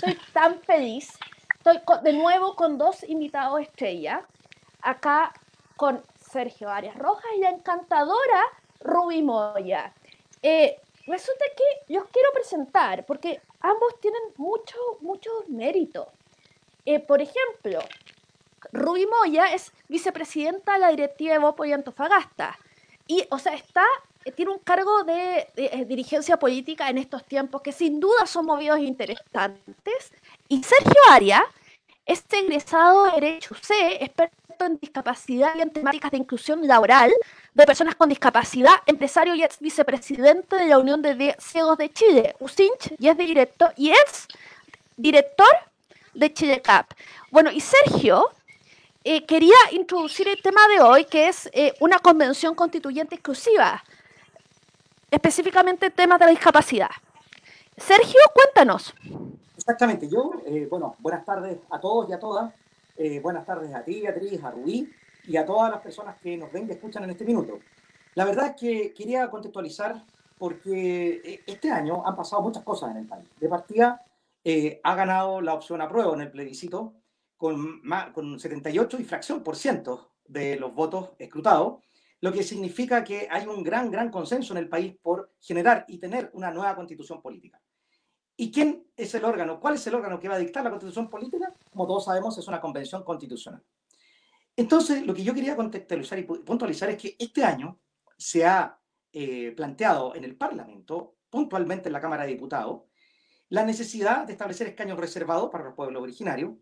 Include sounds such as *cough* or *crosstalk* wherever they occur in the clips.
estoy tan feliz. Estoy de nuevo con dos invitados estrella. Acá con Sergio Arias Rojas y la encantadora Ruby Moya. Eh, resulta que los quiero presentar porque ambos tienen mucho, mucho mérito. Eh, por ejemplo, Ruby Moya es vicepresidenta de la directiva de Bopo y Antofagasta. Y, o sea, está, tiene un cargo de, eh, dirigencia política en estos tiempos que sin duda son movidos interesantes. Y Sergio Aria es egresado de Derecho C, experto en discapacidad y en temáticas de inclusión laboral de personas con discapacidad, empresario y ex vicepresidente de la Unión de Ciegos de Chile, USINCH, y es director, y es director de Chile Cap. Bueno, y Sergio eh, quería introducir el tema de hoy, que es eh, una convención constituyente exclusiva, específicamente el tema de la discapacidad. Sergio, cuéntanos. Exactamente, yo, eh, bueno, buenas tardes a todos y a todas. buenas tardes a ti, Beatriz, a Rubí y a todas las personas que nos ven y escuchan en este minuto. La verdad es que quería contextualizar porque este año han pasado muchas cosas en el país. De partida, ha ganado la opción apruebo en el plebiscito, con, con 78 y fracción por ciento de los votos escrutados, lo que significa que hay un gran, gran consenso en el país por generar y tener una nueva constitución política. ¿Y quién es el órgano? ¿Cuál es el órgano que va a dictar la constitución política? Como todos sabemos, es una convención constitucional. Entonces, lo que yo quería contextualizar y puntualizar es que este año se ha eh, planteado en el Parlamento, puntualmente en la Cámara de Diputados, la necesidad de establecer escaños reservados para los pueblos originarios,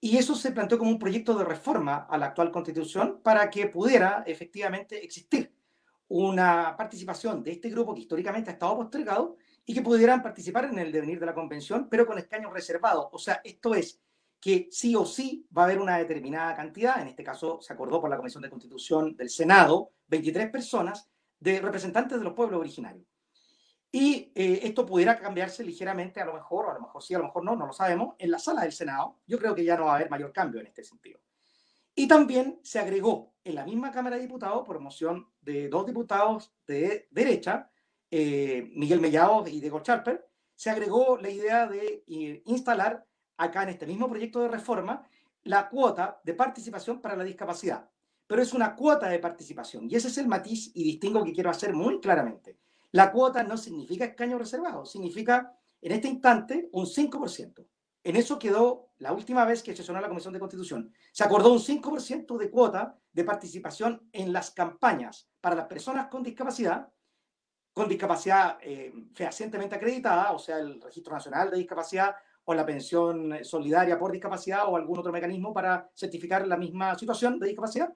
y eso se planteó como un proyecto de reforma a la actual constitución para que pudiera efectivamente existir una participación de este grupo que históricamente ha estado postergado y que pudieran participar en el devenir de la convención, pero con escaños reservados. O sea, esto es que sí o sí va a haber una determinada cantidad, en este caso se acordó por la Comisión de Constitución del Senado, 23 personas de representantes de los pueblos originarios. Y eh, esto pudiera cambiarse ligeramente, a lo mejor, o a lo mejor sí, a lo mejor no, no lo sabemos, en la sala del Senado. Yo creo que ya no va a haber mayor cambio en este sentido. Y también se agregó en la misma Cámara de Diputados, por moción de dos diputados de derecha, eh, Miguel Mellado y Diego Charper, se agregó la idea de eh, instalar acá en este mismo proyecto de reforma la cuota de participación para la discapacidad. Pero es una cuota de participación y ese es el matiz y distingo que quiero hacer muy claramente. La cuota no significa escaño reservado, significa en este instante un 5%. En eso quedó la última vez que sesionó la Comisión de Constitución. Se acordó un 5% de cuota de participación en las campañas para las personas con discapacidad, con discapacidad eh, fehacientemente acreditada, o sea, el Registro Nacional de Discapacidad o la pensión solidaria por discapacidad o algún otro mecanismo para certificar la misma situación de discapacidad.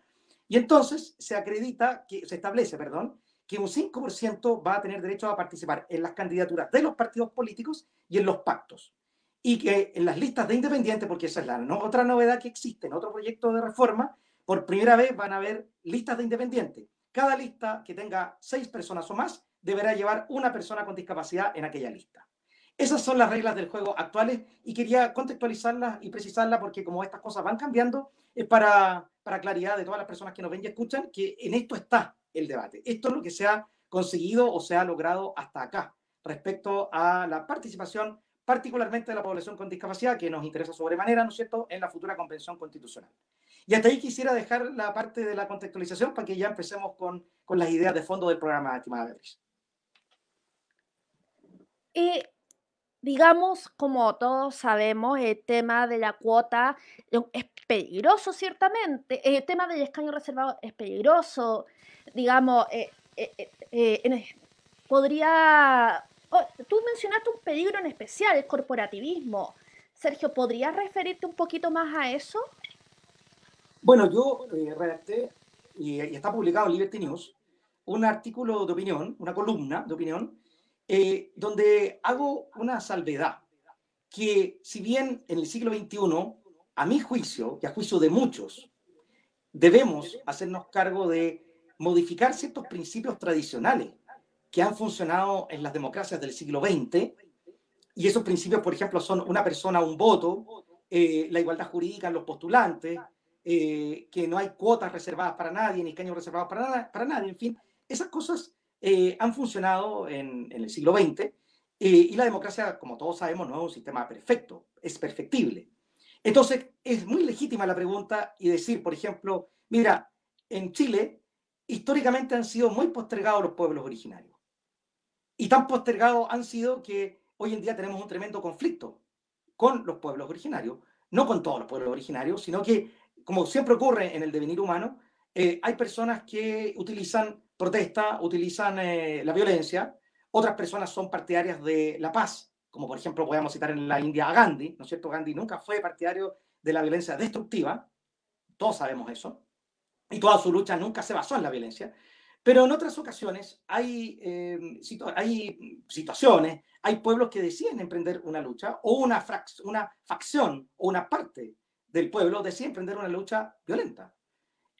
Y entonces se acredita, que se establece, perdón, que un 5% va a tener derecho a participar en las candidaturas de los partidos políticos y en los pactos. Y que en las listas de independientes, porque esa es la otra novedad que existe en otro proyecto de reforma, por primera vez van a haber listas de independientes. Cada lista que tenga seis personas o más deberá llevar una persona con discapacidad en aquella lista. Esas son las reglas del juego actuales y quería contextualizarlas y precisarlas porque como estas cosas van cambiando, es para, para claridad de todas las personas que nos ven y escuchan que en esto está el debate. Esto es lo que se ha conseguido o se ha logrado hasta acá respecto a la participación particularmente de la población con discapacidad, que nos interesa sobremanera, ¿no es cierto?, en la futura convención constitucional. Y hasta ahí quisiera dejar la parte de la contextualización para que ya empecemos con, con las ideas de fondo del programa, estimada Beatriz. Y digamos, como todos sabemos, el tema de la cuota es peligroso, ciertamente. El tema del escaño reservado es peligroso digamos, eh, eh, eh, podría... Oh, tú mencionaste un peligro en especial, el corporativismo. Sergio, ¿podrías referirte un poquito más a eso? Bueno, yo redacté, y, está publicado en Liberty News, un artículo de opinión, una columna de opinión, donde hago una salvedad, que si bien en el siglo XXI, a mi juicio, y a juicio de muchos, debemos hacernos cargo de modificar ciertos principios tradicionales que han funcionado en las democracias del siglo XX. Y esos principios, por ejemplo, son una persona, un voto, eh, la igualdad jurídica en los postulantes, eh, que no hay cuotas reservadas para nadie, ni escaños reservados para, para nadie, en fin, esas cosas eh, han funcionado en, en, el siglo XX y la democracia, como todos sabemos, no es un sistema perfecto, es perfectible. Entonces, es muy legítima la pregunta y decir, por ejemplo, mira, en Chile, históricamente han sido muy postergados los pueblos originarios. Y tan postergados han sido que hoy en día tenemos un tremendo conflicto con los pueblos originarios, no con todos los pueblos originarios, sino que, como siempre ocurre en el devenir humano, eh, hay personas que utilizan protesta, utilizan eh, la violencia, otras personas son partidarias de la paz, como por ejemplo podemos citar en la India a Gandhi, ¿no es cierto? Gandhi nunca fue partidario de la violencia destructiva, todos sabemos eso, y toda su lucha nunca se basó en la violencia, pero en otras ocasiones hay, em, situaciones, hay pueblos que deciden emprender una lucha, o una, una facción o una parte del pueblo decide emprender una lucha violenta.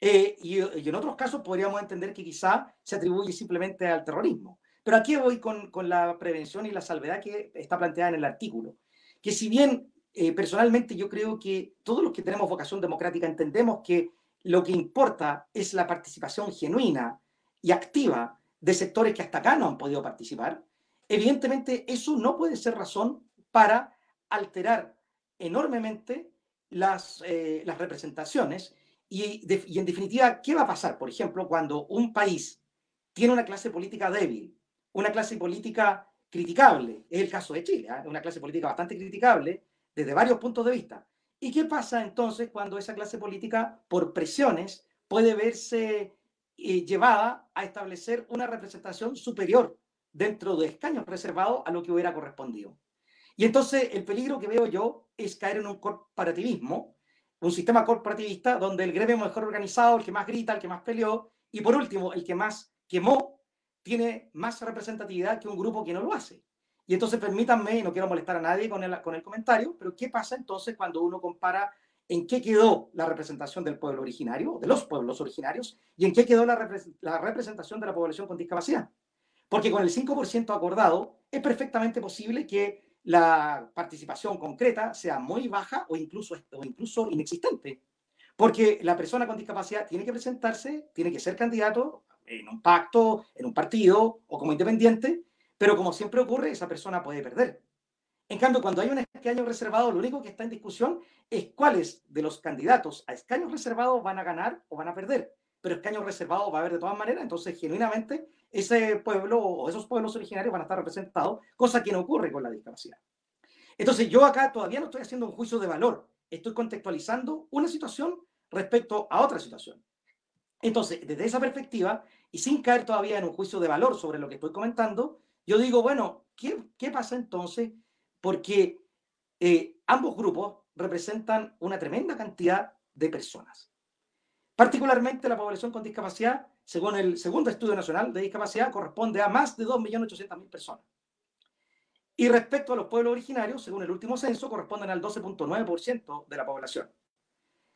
Eh, y, en otros casos podríamos entender que quizá se atribuye simplemente al terrorismo. Pero aquí voy con, con, la prevención y la salvedad que está planteada en el artículo. Que si bien eh, personalmente yo creo que todos los que tenemos vocación democrática entendemos que lo que importa es la participación genuina y activa de sectores que hasta acá no han podido participar, evidentemente eso no puede ser razón para alterar enormemente las, eh, las representaciones y, en definitiva, ¿qué va a pasar, por ejemplo, cuando un país tiene una clase política débil una clase política criticable. Es el caso de Chile, ¿eh? una clase política bastante criticable desde varios puntos de vista. ¿Y qué pasa entonces cuando esa clase política, por presiones, puede verse eh, llevada a establecer una representación superior dentro de escaños reservados a lo que hubiera correspondido? Y entonces el peligro que veo yo es caer en un corporativismo, un sistema corporativista donde el gremio mejor organizado, el que más grita, el que más peleó, y por último, el que más quemó tiene más representatividad que un grupo que no lo hace. Y entonces permítanme, y no quiero molestar a nadie con el, con el comentario, pero ¿qué pasa entonces cuando uno compara en qué quedó la representación del pueblo originario, de los pueblos originarios, y en qué quedó la, la representación de la población con discapacidad? Porque con el 5% acordado es perfectamente posible que la participación concreta sea muy baja o incluso, o incluso inexistente. Porque la persona con discapacidad tiene que presentarse, tiene que ser candidato en un pacto, en un partido o como independiente, pero como siempre ocurre, esa persona puede perder. En cambio, cuando hay un escaño reservado, lo único que está en discusión es cuáles de los candidatos a escaños reservados van a ganar o van a perder. Pero escaños reservados va a haber de todas maneras, entonces genuinamente ese pueblo o esos pueblos originarios van a estar representados, cosa que no ocurre con la discapacidad. Entonces yo acá todavía no estoy haciendo un juicio de valor, estoy contextualizando una situación respecto a otra situación. Entonces, desde esa perspectiva, y sin caer todavía en un juicio de valor sobre lo que estoy comentando, yo digo, bueno, ¿qué, qué pasa entonces? Porque eh, ambos grupos representan una tremenda cantidad de personas. Particularmente la población con discapacidad, según el segundo estudio nacional de discapacidad, corresponde a más de 2.800.000 personas. Y respecto a los pueblos originarios, según el último censo, corresponden al 12.9% de la población.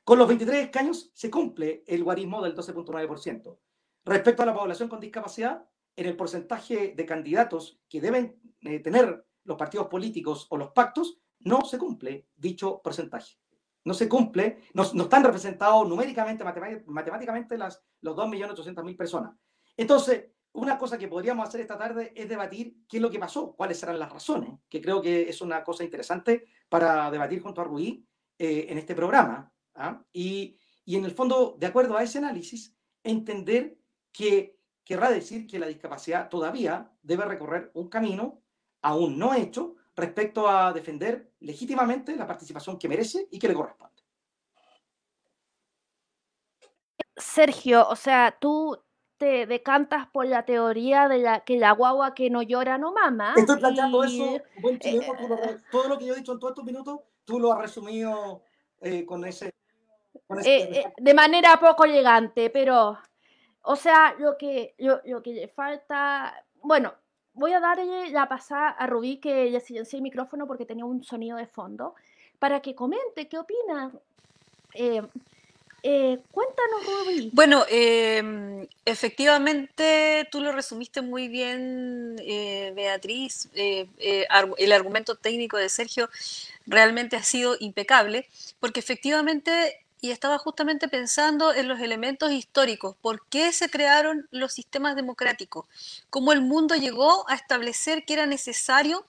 Con los 23 escaños se cumple el guarismo del 12.9%. Respecto a la población con discapacidad, en el porcentaje de candidatos que deben eh, tener los partidos políticos o los pactos, no se cumple dicho porcentaje. No se cumple, no, están representados numéricamente, matemáticamente, las, los 2.800.000 personas. Entonces, una cosa que podríamos hacer esta tarde es debatir qué es lo que pasó, cuáles serán las razones, que creo que es una cosa interesante para debatir junto a Ruiz eh, en este programa. ¿ah? Y, y, en el fondo, de acuerdo a ese análisis, entender que querrá decir que la discapacidad todavía debe recorrer un camino aún no hecho respecto a defender legítimamente la participación que merece y que le corresponde. Sergio, o sea, tú te decantas por la teoría de la que la guagua que no llora no mama. Estoy planteando eso, buen chileno, eh, todo lo que yo he dicho en todos estos minutos, tú lo has resumido eh, con ese eh, eh, de manera poco elegante, pero, o sea, lo que, lo, que le falta, bueno, voy a darle la pasada a Rubí que le silencié el micrófono porque tenía un sonido de fondo, para que comente qué opina. Eh, cuéntanos, Rubí. Bueno, em, efectivamente, tú lo resumiste muy bien, Beatriz. el argumento técnico de Sergio realmente ha sido impecable, porque efectivamente y estaba justamente pensando en los elementos históricos, por qué se crearon los sistemas democráticos, cómo el mundo llegó a establecer que era necesario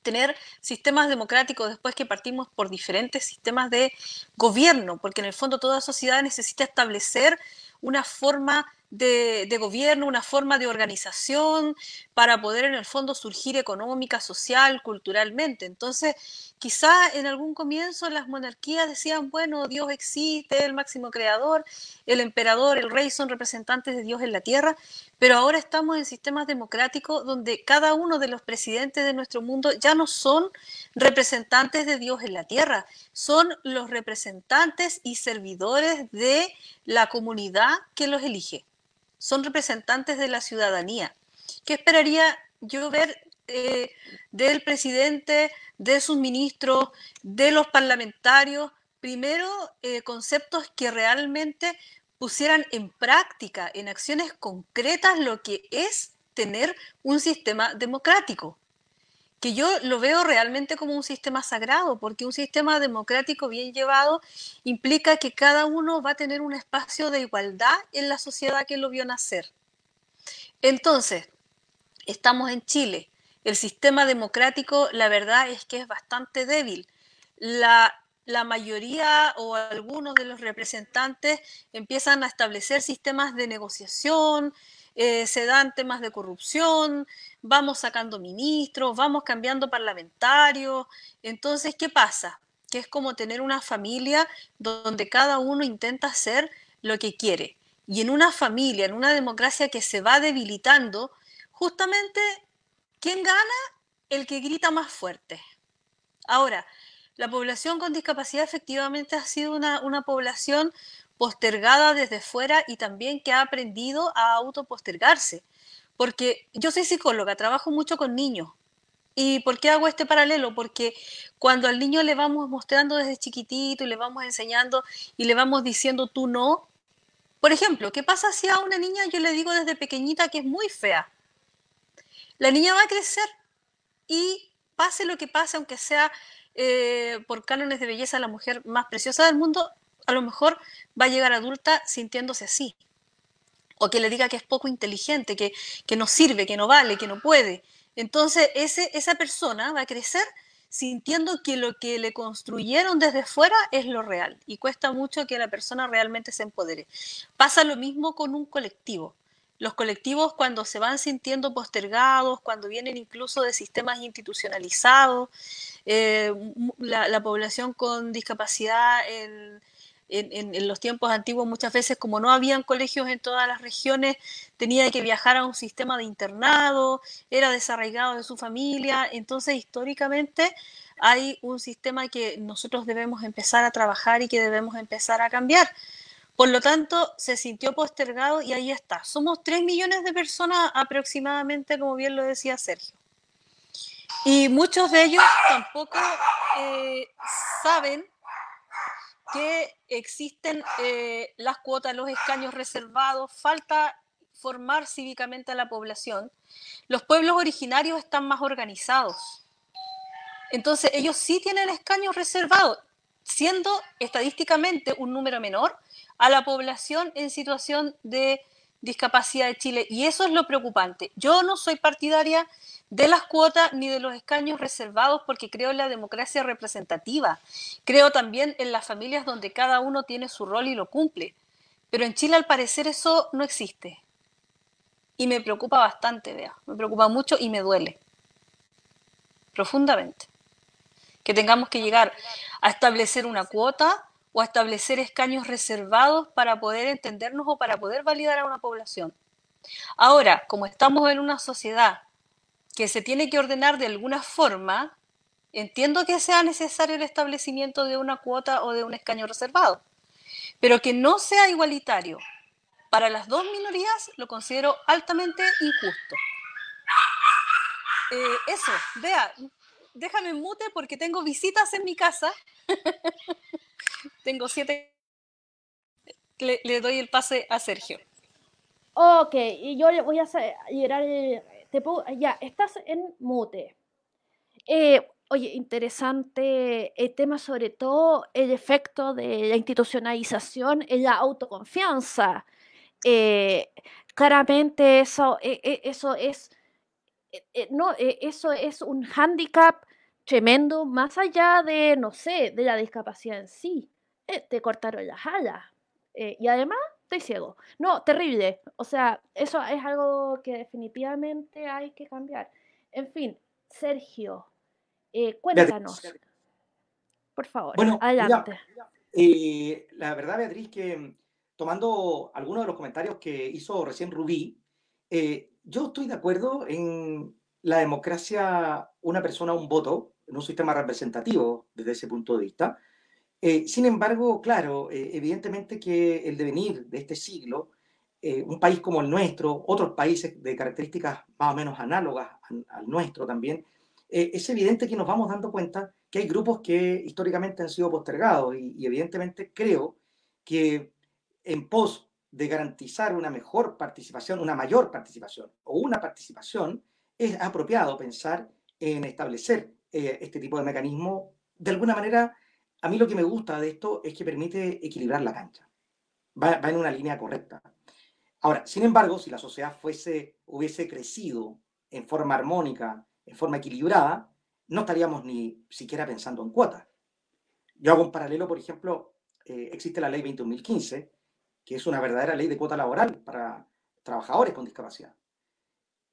tener sistemas democráticos después que partimos por diferentes sistemas de gobierno, porque en el fondo toda sociedad necesita establecer una forma de, gobierno, una forma de organización para poder en el fondo surgir económica, social, culturalmente. Entonces, quizá en algún comienzo las monarquías decían, bueno, Dios existe, el máximo creador, el emperador, el rey son representantes de Dios en la tierra, pero ahora estamos en sistemas democráticos donde cada uno de los presidentes de nuestro mundo ya no son representantes de Dios en la tierra, son los representantes y servidores de la comunidad que los elige son representantes de la ciudadanía. ¿Qué esperaría yo ver eh, del presidente, de sus ministros, de los parlamentarios? Primero, eh, conceptos que realmente pusieran en práctica, en acciones concretas, lo que es tener un sistema democrático que yo lo veo realmente como un sistema sagrado, porque un sistema democrático bien llevado implica que cada uno va a tener un espacio de igualdad en la sociedad que lo vio nacer. Entonces, estamos en Chile. El sistema democrático, la verdad es que es bastante débil. La, la mayoría o algunos de los representantes empiezan a establecer sistemas de negociación, eh, se dan temas de corrupción, vamos sacando ministros, vamos cambiando parlamentarios. Entonces, ¿qué pasa? Que es como tener una familia donde cada uno intenta hacer lo que quiere. Y en una familia, en una democracia que se va debilitando, justamente, ¿quién gana? El que grita más fuerte. Ahora, la población con discapacidad efectivamente ha sido una, una población postergada desde fuera y también que ha aprendido a autopostergarse. Porque yo soy psicóloga, trabajo mucho con niños. ¿Y por qué hago este paralelo? Porque cuando al niño le vamos mostrando desde chiquitito y le vamos enseñando y le vamos diciendo tú no, por ejemplo, ¿qué pasa si a una niña yo le digo desde pequeñita que es muy fea? La niña va a crecer y pase lo que pase, aunque sea eh, por cánones de belleza la mujer más preciosa del mundo, a lo mejor va a llegar adulta sintiéndose así. O que le diga que es poco inteligente, que, no sirve, que no vale, que no puede. Entonces, ese, esa persona va a crecer sintiendo que lo que le construyeron desde fuera es lo real y cuesta mucho que la persona realmente se empodere. Pasa lo mismo con un colectivo. Los colectivos cuando se van sintiendo postergados, cuando vienen incluso de sistemas institucionalizados, eh, la, la, población con discapacidad en, en, los tiempos antiguos muchas veces como no habían colegios en todas las regiones, tenía que viajar a un sistema de internado, era desarraigado de su familia, entonces históricamente hay un sistema que nosotros debemos empezar a trabajar y que debemos empezar a cambiar. Por lo tanto, se sintió postergado y ahí está. Somos 3 millones de personas aproximadamente, como bien lo decía Sergio. Y muchos de ellos tampoco eh, saben que existen eh, las cuotas, los escaños reservados, falta formar cívicamente a la población. Los pueblos originarios están más organizados. Entonces, ellos sí tienen escaños reservados, siendo estadísticamente un número menor a la población en situación de discapacidad de Chile. Y eso es lo preocupante. Yo no soy partidaria de las cuotas ni de los escaños reservados porque creo en la democracia representativa. Creo también en las familias donde cada uno tiene su rol y lo cumple. Pero en Chile al parecer eso no existe. Y me preocupa bastante, vea. Me preocupa mucho y me duele. Profundamente. Que tengamos que llegar a establecer una cuota o a establecer escaños reservados para poder entendernos o para poder validar a una población. Ahora, como estamos en una sociedad que se tiene que ordenar de alguna forma, entiendo que sea necesario el establecimiento de una cuota o de un escaño reservado, pero que no sea igualitario para las dos minorías lo considero altamente injusto. Eh, eso, vea, déjame mute porque tengo visitas en mi casa. *laughs* Tengo siete. Le, doy el pase a Sergio. Ok, y yo le voy a llegar ya, estás en mute. Eh, oye, interesante el tema, sobre todo el efecto de la institucionalización en la autoconfianza. Eh, claramente eso, eh, eso es no, eso es un hándicap tremendo, más allá de, no sé, de la discapacidad en sí. Eh, te cortaron las alas. Eh, y además, estoy ciego. No, terrible. O sea, eso es algo que definitivamente hay que cambiar. En fin, Sergio, eh, cuéntanos. Por favor, bueno, adelante. la verdad, Beatriz, que tomando algunos de los comentarios que hizo recién Rubí, yo estoy de acuerdo en la democracia, una persona, un voto, en un sistema representativo desde ese punto de vista. Eh, sin embargo, claro, eh, evidentemente que el devenir de este siglo, eh, un país como el nuestro, otros países de características más o menos análogas al, nuestro también, es evidente que nos vamos dando cuenta que hay grupos que históricamente han sido postergados y, y evidentemente creo que en pos de garantizar una mejor participación, una mayor participación o una participación, es apropiado pensar en establecer eh, este tipo de mecanismo. De alguna manera, a mí lo que me gusta de esto es que permite equilibrar la cancha. Va, en una línea correcta. Ahora, sin embargo, si la sociedad fuese, hubiese crecido en forma armónica, en forma equilibrada, no estaríamos ni siquiera pensando en cuotas. Yo hago un paralelo, por ejemplo, eh, existe la ley 21.015, que es una verdadera ley de cuota laboral para trabajadores con discapacidad.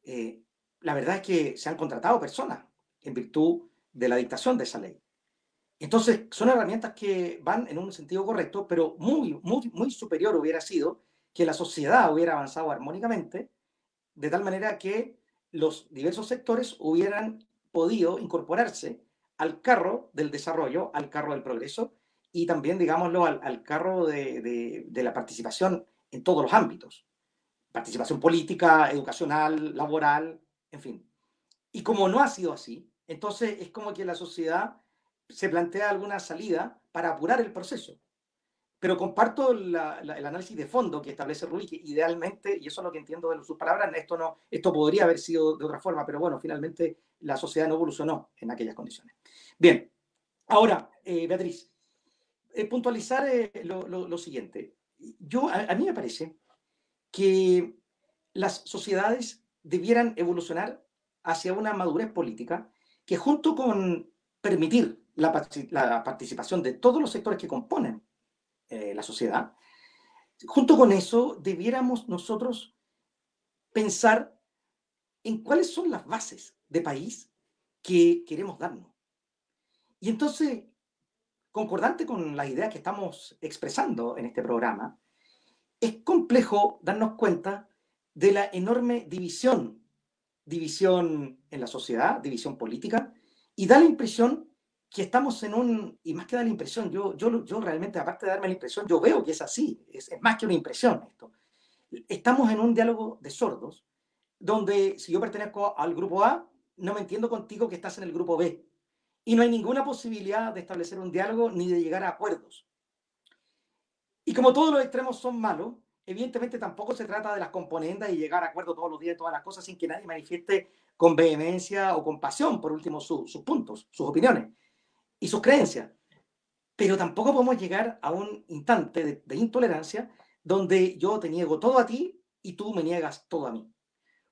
Eh, la verdad es que se han contratado personas en virtud de la dictación de esa ley. Entonces, son herramientas que van en un sentido correcto, pero muy, muy, muy superior hubiera sido que la sociedad hubiera avanzado armónicamente, de tal manera que los diversos sectores hubieran podido incorporarse al carro del desarrollo, al carro del progreso y también, digámoslo, al, carro de, de la participación en todos los ámbitos. Participación política, educacional, laboral, en fin. Y como no ha sido así, entonces es como que la sociedad se plantea alguna salida para apurar el proceso. Pero comparto el análisis de fondo que establece Rubí, que idealmente, y eso es lo que entiendo de sus palabras, esto, no, esto podría haber sido de otra forma, pero bueno, finalmente la sociedad no evolucionó en aquellas condiciones. Bien, ahora, eh, Beatriz, eh, puntualizar eh, lo, siguiente. Yo, a mí me parece que las sociedades debieran evolucionar hacia una madurez política que junto con permitir la, participación de todos los sectores que componen eh, la sociedad, junto con eso debiéramos nosotros pensar en cuáles son las bases de país que queremos darnos. Y entonces, concordante con las ideas que estamos expresando en este programa, es complejo darnos cuenta de la enorme división división en la sociedad, división política, y da la impresión que estamos en un, y más que da la impresión, yo, yo, yo realmente, aparte de darme la impresión, yo veo que es así, es, más que una impresión esto. Estamos en un diálogo de sordos, donde si yo pertenezco al grupo A, no me entiendo contigo que estás en el grupo B. Y no hay ninguna posibilidad de establecer un diálogo ni de llegar a acuerdos. Y como todos los extremos son malos, evidentemente tampoco se trata de las componendas y llegar a acuerdo todos los días todas las cosas sin que nadie manifieste con vehemencia o con pasión, por último, sus puntos, sus opiniones y sus creencias. Pero tampoco podemos llegar a un instante de, intolerancia donde yo te niego todo a ti y tú me niegas todo a mí.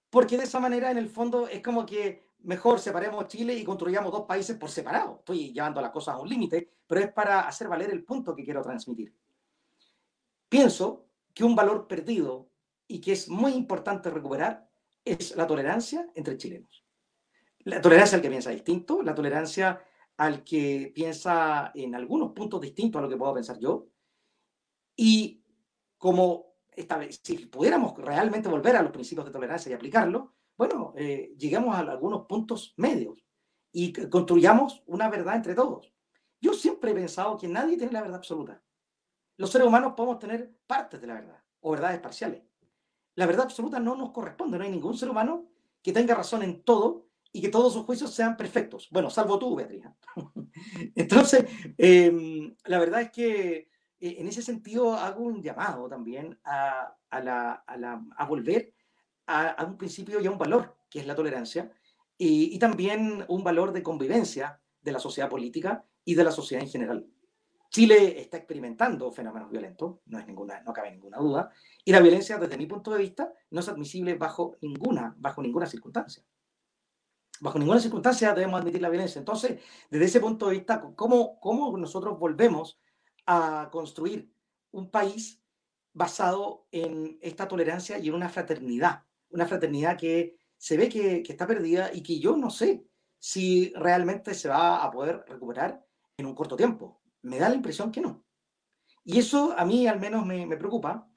Porque de esa manera, en el fondo, es como que mejor separemos Chile y construyamos dos países por separado. Estoy llevando las cosas a un límite, pero es para hacer valer el punto que quiero transmitir. Pienso que un valor perdido y que es muy importante recuperar es la tolerancia entre chilenos. La tolerancia al que piensa distinto, la tolerancia al que piensa en algunos puntos distintos a lo que puedo pensar yo. Y como esta vez, si pudiéramos realmente volver a los principios de tolerancia y aplicarlo, bueno, eh, lleguemos a algunos puntos medios y construyamos una verdad entre todos. Yo siempre he pensado que nadie tiene la verdad absoluta los seres humanos podemos tener partes de la verdad o verdades parciales. La verdad absoluta no nos corresponde, no hay ningún ser humano que tenga razón en todo y que todos sus juicios sean perfectos. Bueno, salvo tú, Beatriz. *laughs* Entonces, em, la verdad es que eh, en ese sentido hago un llamado también a, volver a, un principio y a un valor, que es la tolerancia, y, y también un valor de convivencia de la sociedad política y de la sociedad en general. Chile está experimentando fenómenos violentos, no, es ninguna, no cabe ninguna duda, y la violencia, desde mi punto de vista, no es admisible bajo ninguna, bajo ninguna circunstancia. Bajo ninguna circunstancia debemos admitir la violencia. Entonces, desde ese punto de vista, ¿cómo, cómo nosotros volvemos a construir un país basado en esta tolerancia y en una fraternidad? Una fraternidad que se ve que, que está perdida y que yo no sé si realmente se va a poder recuperar en un corto tiempo. Me da la impresión que no. Y eso a mí al menos me, me preocupa.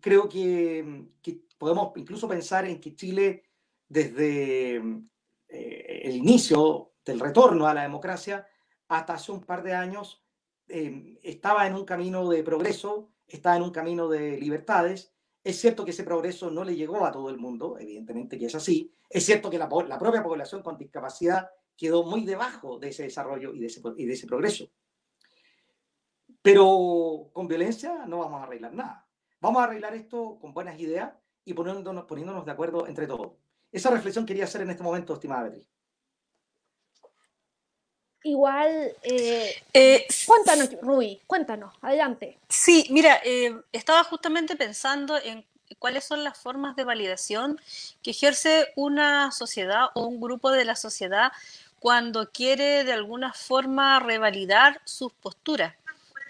Creo que, que, podemos incluso pensar en que Chile, desde el inicio del retorno a la democracia, hasta hace un par de años, eh, estaba en un camino de progreso, estaba en un camino de libertades. Es cierto que ese progreso no le llegó a todo el mundo, evidentemente que es así. Es cierto que la, la propia población con discapacidad quedó muy debajo de ese desarrollo y de ese, y de ese progreso. Pero con violencia no vamos a arreglar nada. Vamos a arreglar esto con buenas ideas y poniéndonos, poniéndonos de acuerdo entre todos. Esa reflexión quería hacer en este momento, estimada Beatriz. Igual, eh, eh, cuéntanos, Rui, cuéntanos, adelante. Sí, mira, eh, estaba justamente pensando en cuáles son las formas de validación que ejerce una sociedad o un grupo de la sociedad cuando quiere de alguna forma revalidar sus posturas.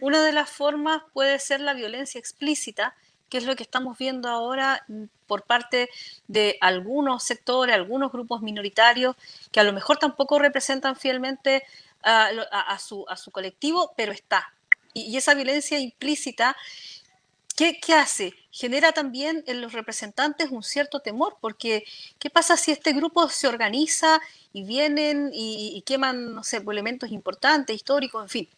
Una de las formas puede ser la violencia explícita, que es lo que estamos viendo ahora por parte de algunos sectores, algunos grupos minoritarios, que a lo mejor tampoco representan fielmente a, su, colectivo, pero está. Y, esa violencia implícita, ¿qué, ¿qué, hace? Genera también en los representantes un cierto temor, porque ¿qué pasa si este grupo se organiza y vienen y, queman, elementos importantes, históricos, en fin?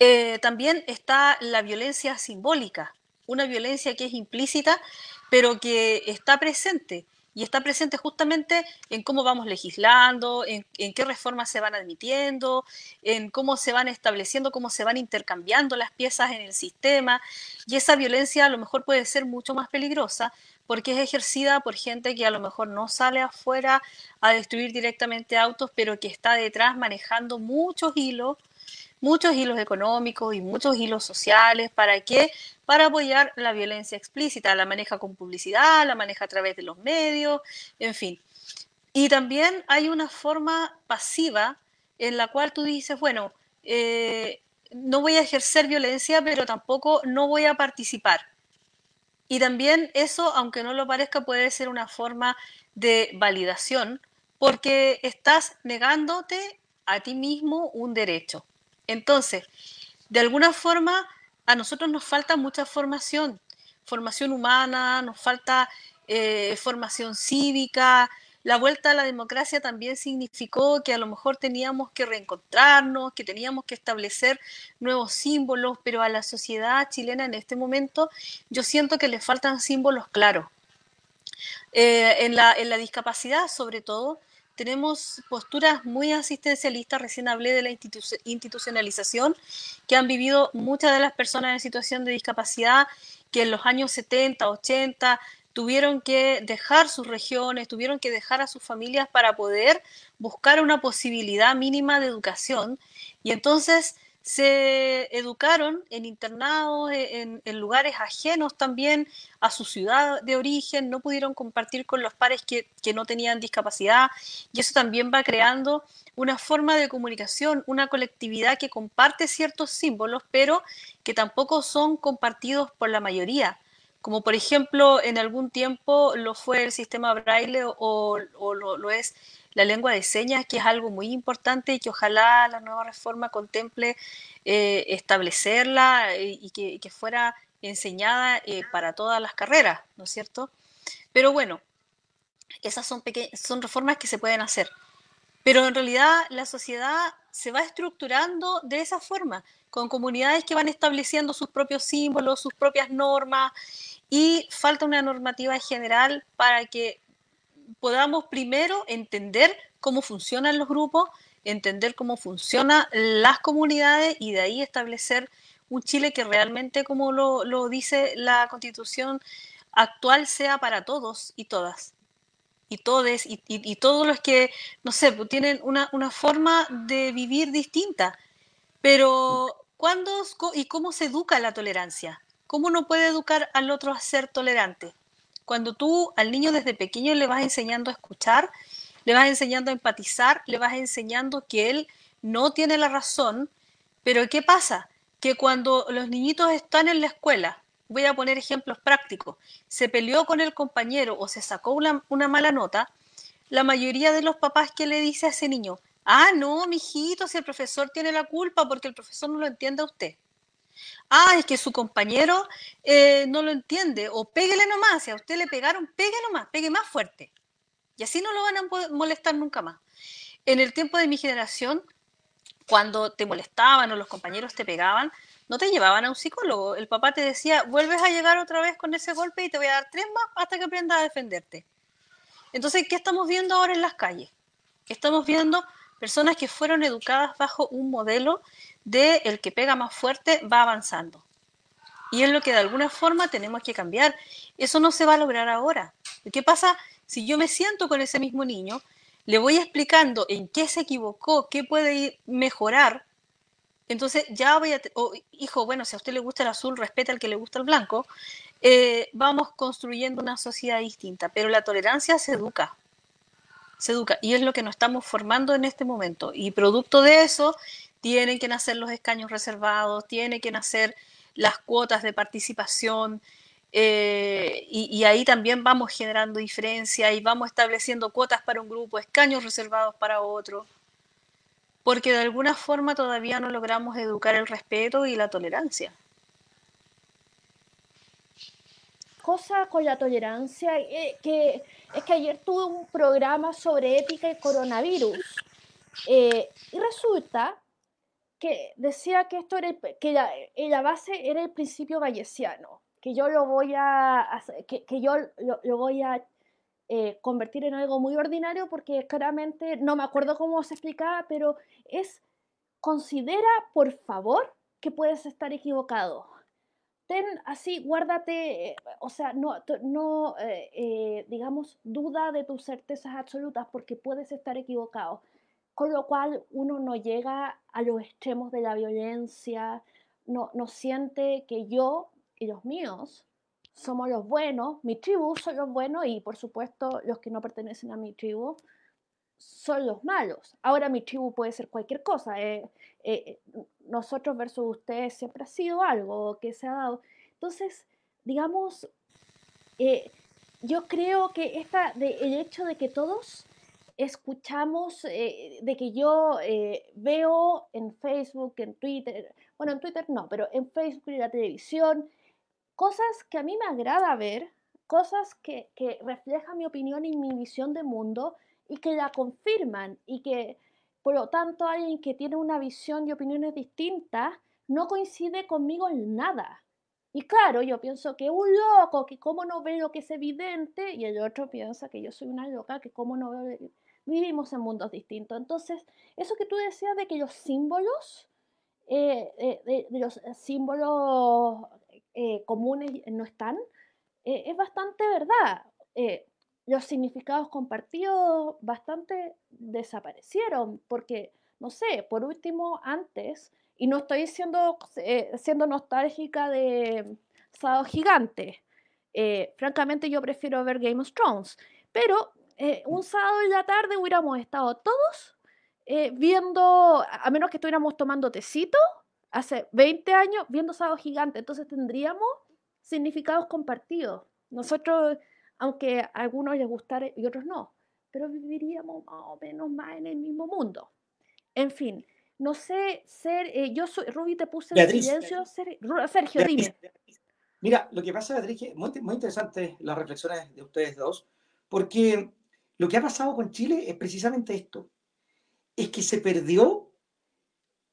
Eh, también está la violencia simbólica, una violencia que es implícita, pero que está presente. Y está presente justamente en cómo vamos legislando, en, qué reformas se van admitiendo, en cómo se van estableciendo, cómo se van intercambiando las piezas en el sistema. Y esa violencia a lo mejor puede ser mucho más peligrosa porque es ejercida por gente que a lo mejor no sale afuera a destruir directamente autos, pero que está detrás manejando muchos hilos muchos hilos económicos y muchos hilos sociales. ¿Para qué? Para apoyar la violencia explícita. La maneja con publicidad, la maneja a través de los medios, en fin. Y también hay una forma pasiva en la cual tú dices, bueno, eh, no voy a ejercer violencia, pero tampoco no voy a participar. Y también eso, aunque no lo parezca, puede ser una forma de validación, porque estás negándote a ti mismo un derecho. Entonces, de alguna forma, a nosotros nos falta mucha formación, formación humana, nos falta eh, formación cívica. La vuelta a la democracia también significó que a lo mejor teníamos que reencontrarnos, que teníamos que establecer nuevos símbolos, pero a la sociedad chilena en este momento yo siento que le faltan símbolos claros. Eh, en, la, en la discapacidad, sobre todo, tenemos posturas muy asistencialistas, recién hablé de la institucionalización que han vivido muchas de las personas en situación de discapacidad que en los años 70, 80 tuvieron que dejar sus regiones, tuvieron que dejar a sus familias para poder buscar una posibilidad mínima de educación. Y entonces se educaron en internados, e, en, lugares ajenos también a su ciudad de origen, no pudieron compartir con los pares que, que, no tenían discapacidad y eso también va creando una forma de comunicación, una colectividad que comparte ciertos símbolos, pero que tampoco son compartidos por la mayoría. Como por ejemplo en algún tiempo lo fue el sistema braille o, lo, es la lengua de señas, que es algo muy importante y que ojalá la nueva reforma contemple eh, establecerla eh, y que, fuera enseñada eh, para todas las carreras, ¿no es cierto? Pero bueno, esas son, son reformas que se pueden hacer. Pero en realidad la sociedad se va estructurando de esa forma, con comunidades que van estableciendo sus propios símbolos, sus propias normas, y falta una normativa general para que podamos primero entender cómo funcionan los grupos, entender cómo funcionan las comunidades y de ahí establecer un Chile que realmente, como lo, dice la constitución actual, sea para todos y todas. Y todos, y, todos los que, no sé, pues, tienen una, una forma de vivir distinta. Pero, ¿cuándo y cómo se educa la tolerancia? ¿Cómo uno puede educar al otro a ser tolerante? Cuando tú al niño desde pequeño le vas enseñando a escuchar le vas enseñando a empatizar, le vas enseñando que él no tiene la razón, pero ¿qué pasa? Que cuando los niñitos están en la escuela, voy a poner ejemplos prácticos, se peleó con el compañero o se sacó una, una mala nota, la mayoría de los papás que le dice a ese niño, ah, no, mijito, si el profesor tiene la culpa porque el profesor no lo entiende a usted. Ah, es que su compañero eh, no lo entiende. O péguele nomás. Si a usted le pegaron, pegue nomás, pegue más fuerte. Y así no lo van a molestar nunca más. En el tiempo de mi generación, cuando te molestaban o los compañeros te pegaban, no te llevaban a un psicólogo. El papá te decía, vuelves a llegar otra vez con ese golpe y te voy a dar tres más hasta que aprendas a defenderte. Entonces, ¿qué estamos viendo ahora en las calles? Estamos viendo personas que fueron educadas bajo un modelo de el que pega más fuerte va avanzando. Y es lo que de alguna forma tenemos que cambiar. Eso no se va a lograr ahora. ¿Qué pasa si yo me siento con ese mismo niño, le voy explicando en qué se equivocó, qué puede mejorar? Entonces ya voy a, hijo, bueno, si a usted le gusta el azul, respeta al que le gusta el blanco. Eh, vamos construyendo una sociedad distinta, pero la tolerancia se educa se educa y es lo que nos estamos formando en este momento. Y producto de eso, tienen que nacer los escaños reservados, tienen que nacer las cuotas de participación, eh, y, ahí también vamos generando diferencia y vamos estableciendo cuotas para un grupo, escaños reservados para otro, porque de alguna forma todavía no logramos educar el respeto y la tolerancia. Cosa con la tolerancia, eh, que es que ayer tuve un programa sobre ética y coronavirus, eh, y resulta que decía que esto era que la, base era el principio bayesiano, que yo lo voy a que, que yo lo, voy a eh, convertir en algo muy ordinario porque claramente no me acuerdo cómo se explicaba, pero es considera por favor que puedes estar equivocado. Ten así, guárdate, eh, o sea, no, no eh, digamos, duda de tus certezas absolutas porque puedes estar equivocado con lo cual uno no llega a los extremos de la violencia, no, no siente que yo y los míos somos los buenos, mi tribu son los buenos y por supuesto los que no pertenecen a mi tribu son los malos. Ahora mi tribu puede ser cualquier cosa. Eh, eh, nosotros versus ustedes siempre ha sido algo que se ha dado. Entonces, digamos, eh, yo creo que esta, el hecho de que todos escuchamos, eh, de que yo eh, veo en Facebook, en Twitter, bueno, en Twitter no, pero en Facebook y la televisión, cosas que a mí me agrada ver, cosas que, reflejan mi opinión y mi visión de mundo y que la confirman y que, por lo tanto, alguien que tiene una visión y opiniones distintas no coincide conmigo en nada. Y claro, yo pienso que un loco, que cómo no ve lo que es evidente, y el otro piensa que yo soy una loca, que cómo no veo vivimos en mundos distintos. Entonces, eso que tú decías de que los símbolos, eh, eh, de, los símbolos eh, comunes no están, es bastante verdad. los significados compartidos bastante desaparecieron, porque, no sé, por último, antes, y no estoy siendo, siendo nostálgica de Sábado Gigante, francamente yo prefiero ver Game of Thrones, pero eh, un sábado en la tarde hubiéramos estado todos eh, viendo, a menos que estuviéramos tomando tecito, hace 20 años, viendo Sábado Gigante. Entonces tendríamos significados compartidos. Nosotros, aunque a algunos les gustara y otros no, pero viviríamos más o menos más en el mismo mundo. En fin, no sé ser, eh, yo soy, Ruby te puse en silencio, Sergio, dime. Mira, lo que pasa, Beatriz, que muy, muy interesante las reflexiones de ustedes dos, porque lo que ha pasado con Chile es precisamente esto, es que se perdió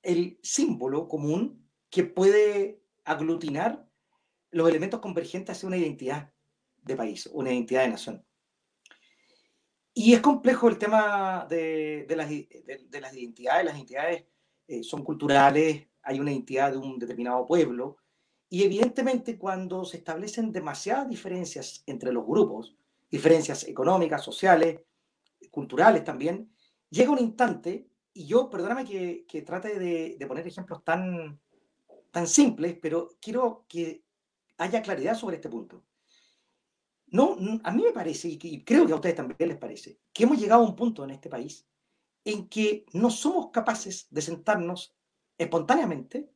el símbolo común que puede aglutinar los elementos convergentes hacia una identidad de país, una identidad de nación. Y es complejo el tema de, las, identidades. Las identidades eh, son culturales, hay una identidad de un determinado pueblo, y evidentemente cuando se establecen demasiadas diferencias entre los grupos, diferencias económicas, sociales, culturales también, llega un instante, y yo, perdóname que, que trate de, poner ejemplos tan, tan simples, pero quiero que haya claridad sobre este punto. no, a mí me parece, y creo que a ustedes también les parece, que hemos llegado a un punto en este país en que no somos capaces de sentarnos espontáneamente,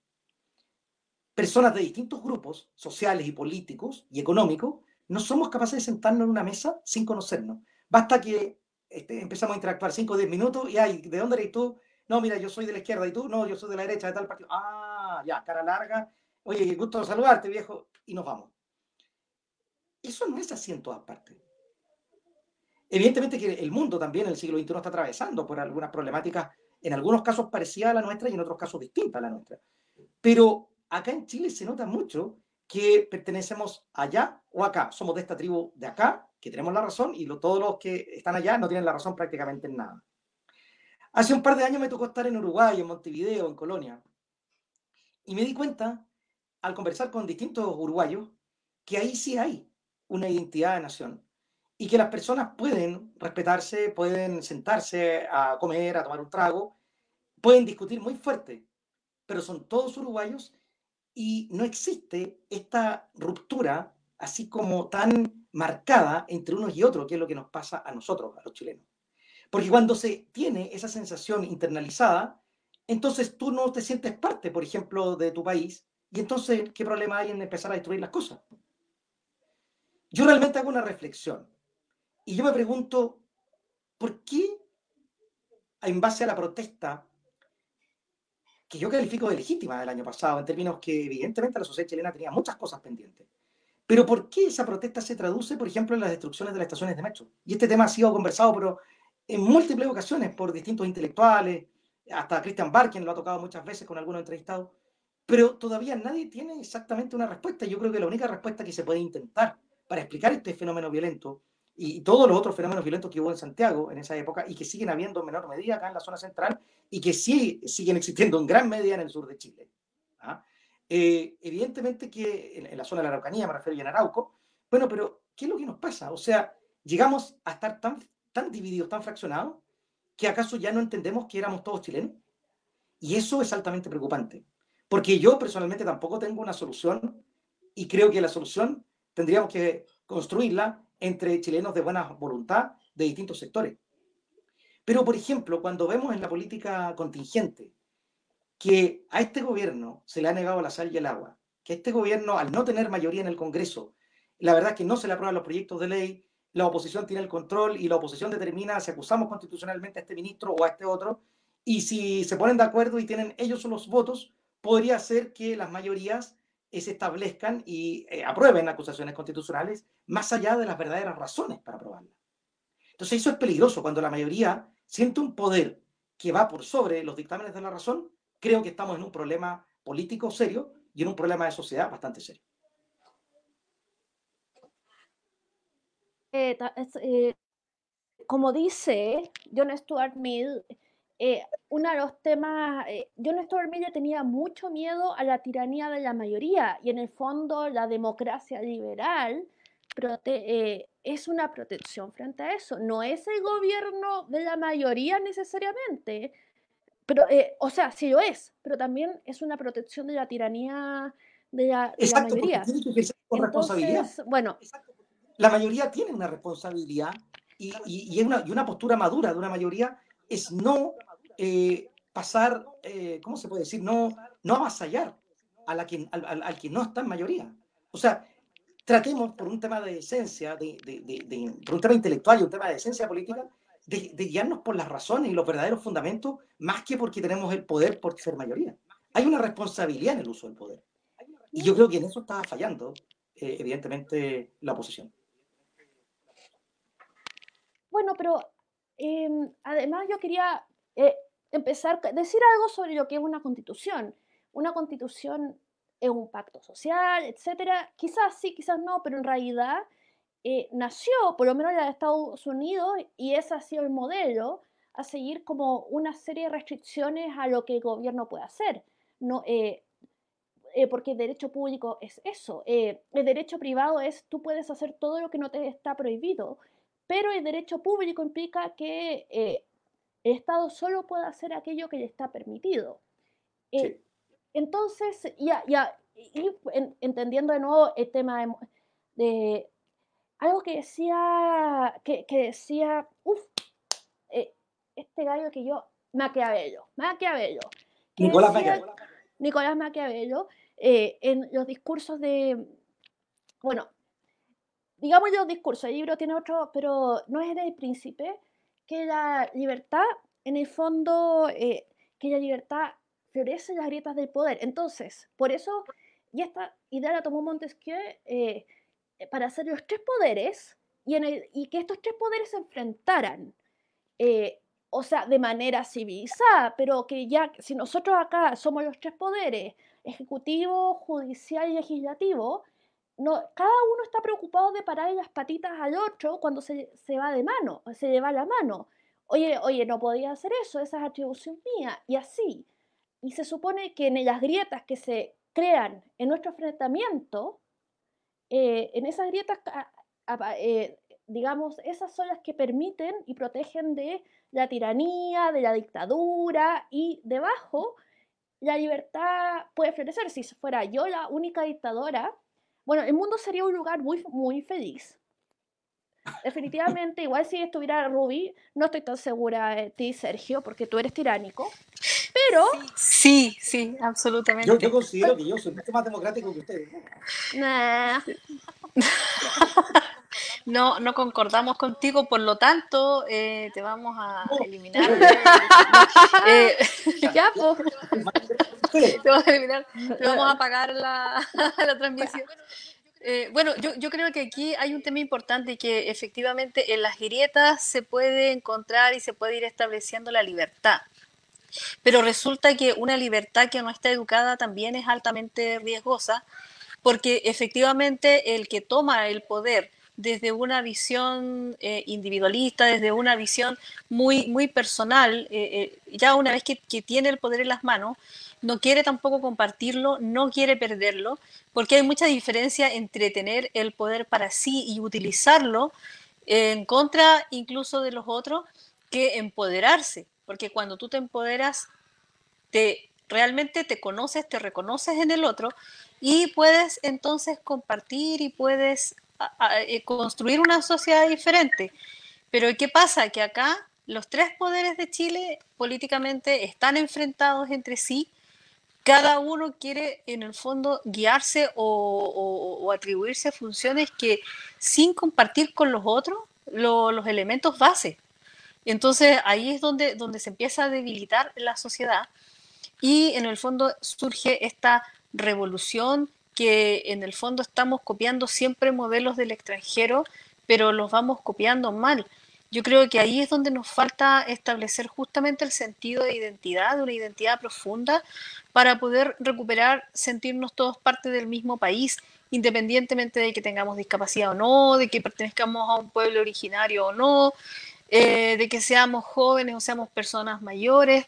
personas de distintos grupos sociales y políticos y económicos, no somos capaces de sentarnos en una mesa sin conocernos. Basta que este, empezamos a interactuar 5 o 10 minutos y, ay, ¿de dónde eres tú? No, mira, yo soy de la izquierda y tú, no, yo soy de la derecha de tal partido. Ah, ya, cara larga. Oye, gusto saludarte, viejo. Y nos vamos. Eso no es así en todas partes. Evidentemente que el mundo también en el siglo XXI está atravesando por algunas problemáticas, en algunos casos parecidas a la nuestra y en otros casos distintas a la nuestra. Pero acá en Chile se nota mucho que pertenecemos allá o acá. Somos de esta tribu de acá, que tenemos la razón, y todos los que están allá no tienen la razón prácticamente en nada. Hace un par de años me tocó estar en Uruguay, en Montevideo, en Colonia, y me di cuenta, al conversar con distintos uruguayos, que ahí sí hay una identidad de nación y que las personas pueden respetarse, pueden sentarse a comer, a tomar un trago, pueden discutir muy fuerte, pero son todos uruguayos y no existe esta ruptura así como tan marcada entre unos y otros, que es lo que nos pasa a nosotros, a los chilenos. Porque cuando se tiene esa sensación internalizada, entonces tú no te sientes parte, por ejemplo, de tu país, y entonces, ¿qué problema hay en empezar a destruir las cosas? Yo realmente hago una reflexión y yo me pregunto, ¿por qué en base a la protesta que yo califico de legítima del año pasado, en términos que evidentemente la sociedad chilena tenía muchas cosas pendientes, pero ¿por qué esa protesta se traduce, por ejemplo, en las destrucciones de las estaciones de metro? Y este tema ha sido conversado pero en múltiples ocasiones por distintos intelectuales, hasta Christian Barken lo ha tocado muchas veces con algunos entrevistados, pero todavía nadie tiene exactamente una respuesta. Yo creo que la única respuesta que se puede intentar para explicar este fenómeno violento y todos los otros fenómenos violentos que hubo en Santiago en esa época y que siguen habiendo en menor medida acá en la zona central y que sí siguen existiendo en gran medida en el sur de Chile. ¿ah? Eh, evidentemente que en, la zona de la Araucanía, me refiero a en Arauco, bueno, pero ¿qué es lo que nos pasa? O sea, llegamos a estar tan, tan divididos, tan fraccionados, que acaso ya no entendemos que éramos todos chilenos. Y eso es altamente preocupante, porque yo personalmente tampoco tengo una solución y creo que la solución tendríamos que construirla entre chilenos de buena voluntad de distintos sectores. Pero, por ejemplo, cuando vemos en la política contingente que a este gobierno se le ha negado la sal y el agua, que este gobierno, al no tener mayoría en el Congreso, la verdad es que no se le aprueban los proyectos de ley, la oposición tiene el control y la oposición determina si acusamos constitucionalmente a este ministro o a este otro, y si se ponen de acuerdo y tienen ellos los votos, podría ser que las mayorías se establezcan y eh, aprueben acusaciones constitucionales más allá de las verdaderas razones para aprobarlas. Entonces eso es peligroso cuando la mayoría siente un poder que va por sobre los dictámenes de la razón. Creo que estamos en un problema político serio y en un problema de sociedad bastante serio. Eh, eh, como dice John Stuart Mill, eh, uno de los temas, eh, John Stuart Mill tenía mucho miedo a la tiranía de la mayoría y en el fondo la democracia liberal eh, es una protección frente a eso. No es el gobierno de la mayoría necesariamente, pero, o sea, sí lo es, pero también es una protección de la tiranía de la, mayoría. Tiene que con responsabilidad. Bueno, la mayoría tiene una responsabilidad y, y, una, y una postura madura de una mayoría es no eh, pasar, eh, ¿cómo se puede decir? No, no avasallar a la que, al, al, que no está en mayoría. O sea, tratemos por un tema de esencia, de, de, de, por un tema intelectual y un tema de esencia política, de, guiarnos por las razones y los verdaderos fundamentos, más que porque tenemos el poder por ser mayoría. Hay una responsabilidad en el uso del poder. Y yo creo que en eso está fallando, eh, evidentemente, la oposición. Bueno, pero em, además yo quería empezar a decir algo sobre lo que es una constitución. Una constitución es un pacto social, etcétera. Quizás sí, quizás no, pero en realidad eh, nació, por lo menos en Estados Unidos, y ese ha sido el modelo a seguir como una serie de restricciones a lo que el gobierno puede hacer. No, eh, eh, porque el derecho público es eso. el derecho privado es tú puedes hacer todo lo que no te está prohibido, pero el derecho público implica que el Estado solo puede hacer aquello que le está permitido. Eh, entonces, ya, ya y entendiendo de nuevo el tema de, algo que decía, que, que decía, uff, eh, este gallo que yo, Maquiavelo, Maquiavelo. Nicolás Maquiavelo. Nicolás Maquiavelo, eh, en los discursos de, bueno, digamos los discursos, el libro tiene otro, pero no es en el príncipe, que la libertad, en el fondo, eh, que la libertad florece en las grietas del poder. Entonces, por eso, y esta idea la tomó Montesquieu eh, para hacer los tres poderes y, en y, que estos tres poderes se enfrentaran. o sea, de manera civilizada, pero que ya, si nosotros acá somos los tres poderes, ejecutivo, judicial y legislativo, no, cada uno está preocupado de parar las patitas al otro cuando se, se va de mano, se lleva la mano. Oye, oye, no podía hacer eso, esa es atribución mía, y así. Y se supone que en las grietas que se crean en nuestro enfrentamiento, eh, en esas grietas, eh, digamos, esas son las que permiten y protegen de la tiranía, de la dictadura, y debajo la libertad puede florecer. Si fuera yo la única dictadora, bueno, el mundo sería un lugar muy, muy feliz. Definitivamente, igual si estuviera Ruby, no estoy tan segura de ti, Sergio, porque tú eres tiránico. Pero. Sí, sí, absolutamente. Yo, considero que yo soy mucho más democrático que ustedes. Nah. *laughs* No, no concordamos contigo, por lo tanto, eh, te vamos a eliminar. *laughs* eh, ya, pues. *laughs* Te vamos a eliminar, te vamos a apagar la, *laughs* la transmisión. Eh, bueno, yo, yo, creo que aquí hay un tema importante que efectivamente en las grietas se puede encontrar y se puede ir estableciendo la libertad. Pero resulta que una libertad que no está educada también es altamente riesgosa porque efectivamente el que toma el poder desde una visión eh, individualista, desde una visión muy, muy personal, eh, eh, ya una vez que, tiene el poder en las manos, no quiere tampoco compartirlo, no quiere perderlo, porque hay mucha diferencia entre tener el poder para sí y utilizarlo en contra incluso de los otros que empoderarse, porque cuando tú te empoderas, te realmente te conoces, te reconoces en el otro y puedes entonces compartir y puedes eh, construir una sociedad diferente. Pero ¿qué pasa? Que acá los tres poderes de Chile políticamente están enfrentados entre sí. Cada uno quiere en el fondo guiarse o, atribuirse funciones que sin compartir con los otros los elementos base. Entonces ahí es donde, donde se empieza a debilitar la sociedad y en el fondo surge esta revolución que en el fondo estamos copiando siempre modelos del extranjero, pero los vamos copiando mal. Yo creo que ahí es donde nos falta establecer justamente el sentido de identidad, de una identidad profunda, para poder recuperar, sentirnos todos parte del mismo país, independientemente de que tengamos discapacidad o no, de que pertenezcamos a un pueblo originario o no, eh, de que seamos jóvenes o seamos personas mayores.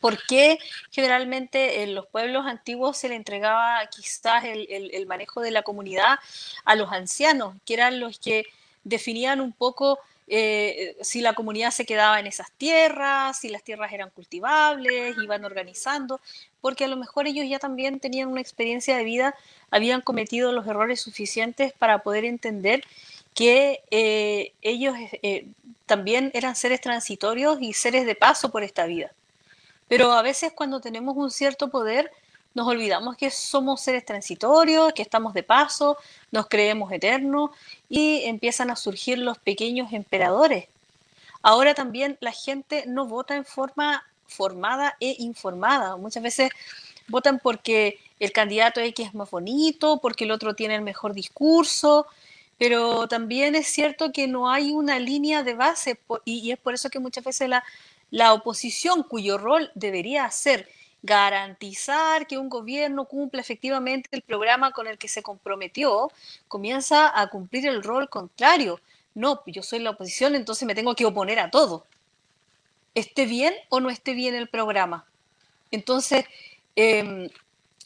¿Por qué generalmente en los pueblos antiguos se le entregaba quizás el, manejo de la comunidad a los ancianos, que eran los que definían un poco eh, si la comunidad se quedaba en esas tierras, si las tierras eran cultivables, iban organizando, porque a lo mejor ellos ya también tenían una experiencia de vida, habían cometido los errores suficientes para poder entender que eh, ellos eh, también eran seres transitorios y seres de paso por esta vida. Pero a veces cuando tenemos un cierto poder, nos olvidamos que somos seres transitorios, que estamos de paso, nos creemos eternos y empiezan a surgir los pequeños emperadores. Ahora también la gente no vota en forma formada e informada. Muchas veces votan porque el candidato X es más bonito, porque el otro tiene el mejor discurso, pero también es cierto que no hay una línea de base y, es por eso que muchas veces la, la oposición, cuyo rol debería ser garantizar que un gobierno cumpla efectivamente el programa con el que se comprometió, comienza a cumplir el rol contrario. No, yo soy la oposición, entonces me tengo que oponer a todo. Esté bien o no esté bien el programa. Entonces, em,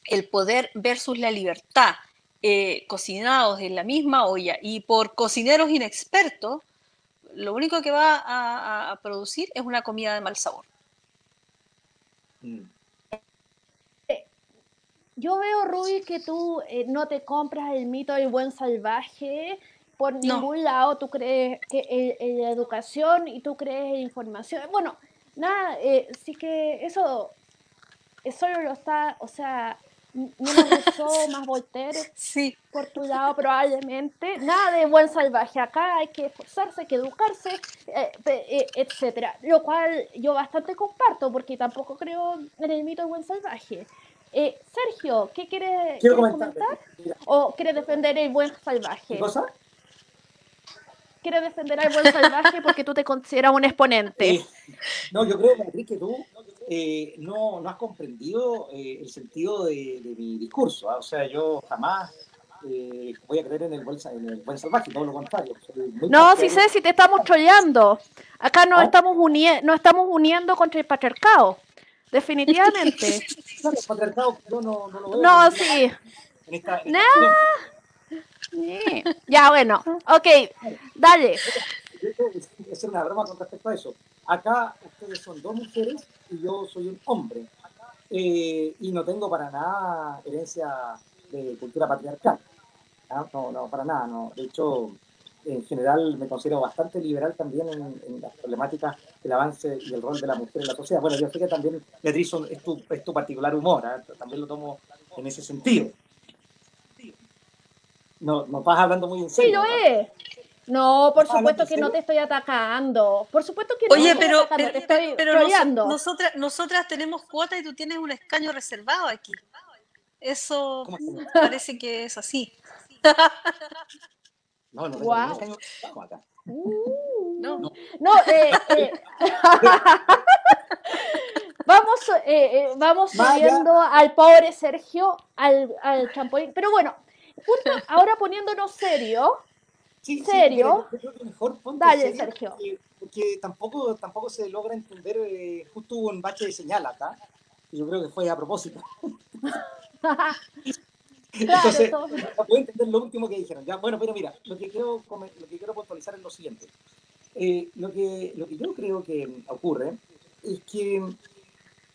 el poder versus la libertad, eh, cocinados en la misma olla y por cocineros inexpertos, lo único que va a, producir es una comida de mal sabor. Mm. Eh, yo veo, Ruby, que tú eh, no te compras el mito del buen salvaje por ningún lado, tú crees que en, la educación y tú crees en información. Bueno, nada, eh, sí que eso, eso lo está, o sea, menos *laughs* Rousseau, más Voltaire, sí. por tu lado probablemente. Nada de buen salvaje acá, hay que esforzarse, hay que educarse, eh, eh, etcétera. Lo cual yo bastante comparto, porque tampoco creo en el mito del buen salvaje. Eh, Sergio, ¿qué quieres, comentar? ¿O quieres defender el buen salvaje? ¿Qué cosa? ¿Quieres defender al buen salvaje porque tú te consideras un exponente? Eh, no, yo creo, Beatriz, que tú eh, no, no, has comprendido el sentido de, mi discurso. ¿ah? O sea, yo jamás voy a creer en el, buen, en el buen salvaje, todo lo contrario. No, sí sé si te estamos troleando. Acá nos, ¿Ah? estamos nos estamos uniendo contra el patriarcado. Definitivamente. *laughs* no, no, no lo veo. No, sí. no. Ya, bueno, ok, dale. Hacer una broma con respecto a eso. Acá ustedes son dos mujeres y yo soy un hombre. Eh, y no tengo para nada herencia de cultura patriarcal. No, no, para nada. No. De hecho, en general me considero bastante liberal también en, las problemáticas del avance y el rol de la mujer en la sociedad. Bueno, yo sé que también, Beatriz, es tu, es tu particular humor, ¿eh? también lo tomo en ese sentido. No, no vas hablando muy en serio. Sí, lo es. No, por supuesto que no te estoy atacando. Por supuesto que no Oye, pero, te estoy pero nosotras, nosotras tenemos cuota y tú tienes un escaño reservado aquí. Eso parece que es así. *laughs* No, no, wow. acá. Uh, no, no, no eh, eh. *laughs* vamos, eh, eh vamos subiendo al pobre Sergio al, al trampolín. Pero bueno, ahora poniéndonos serio. Sí, serio. Sí, mejor Dale, Sergio. Porque, tampoco, tampoco se logra entender, eh, justo hubo un bache de señal acá. Y yo creo que fue a propósito. *laughs* Entonces, no puedo entender lo último que dijeron. Ya, bueno, pero mira, lo que quiero, lo que quiero puntualizar es lo siguiente. Eh, lo, que, lo que yo creo que ocurre es que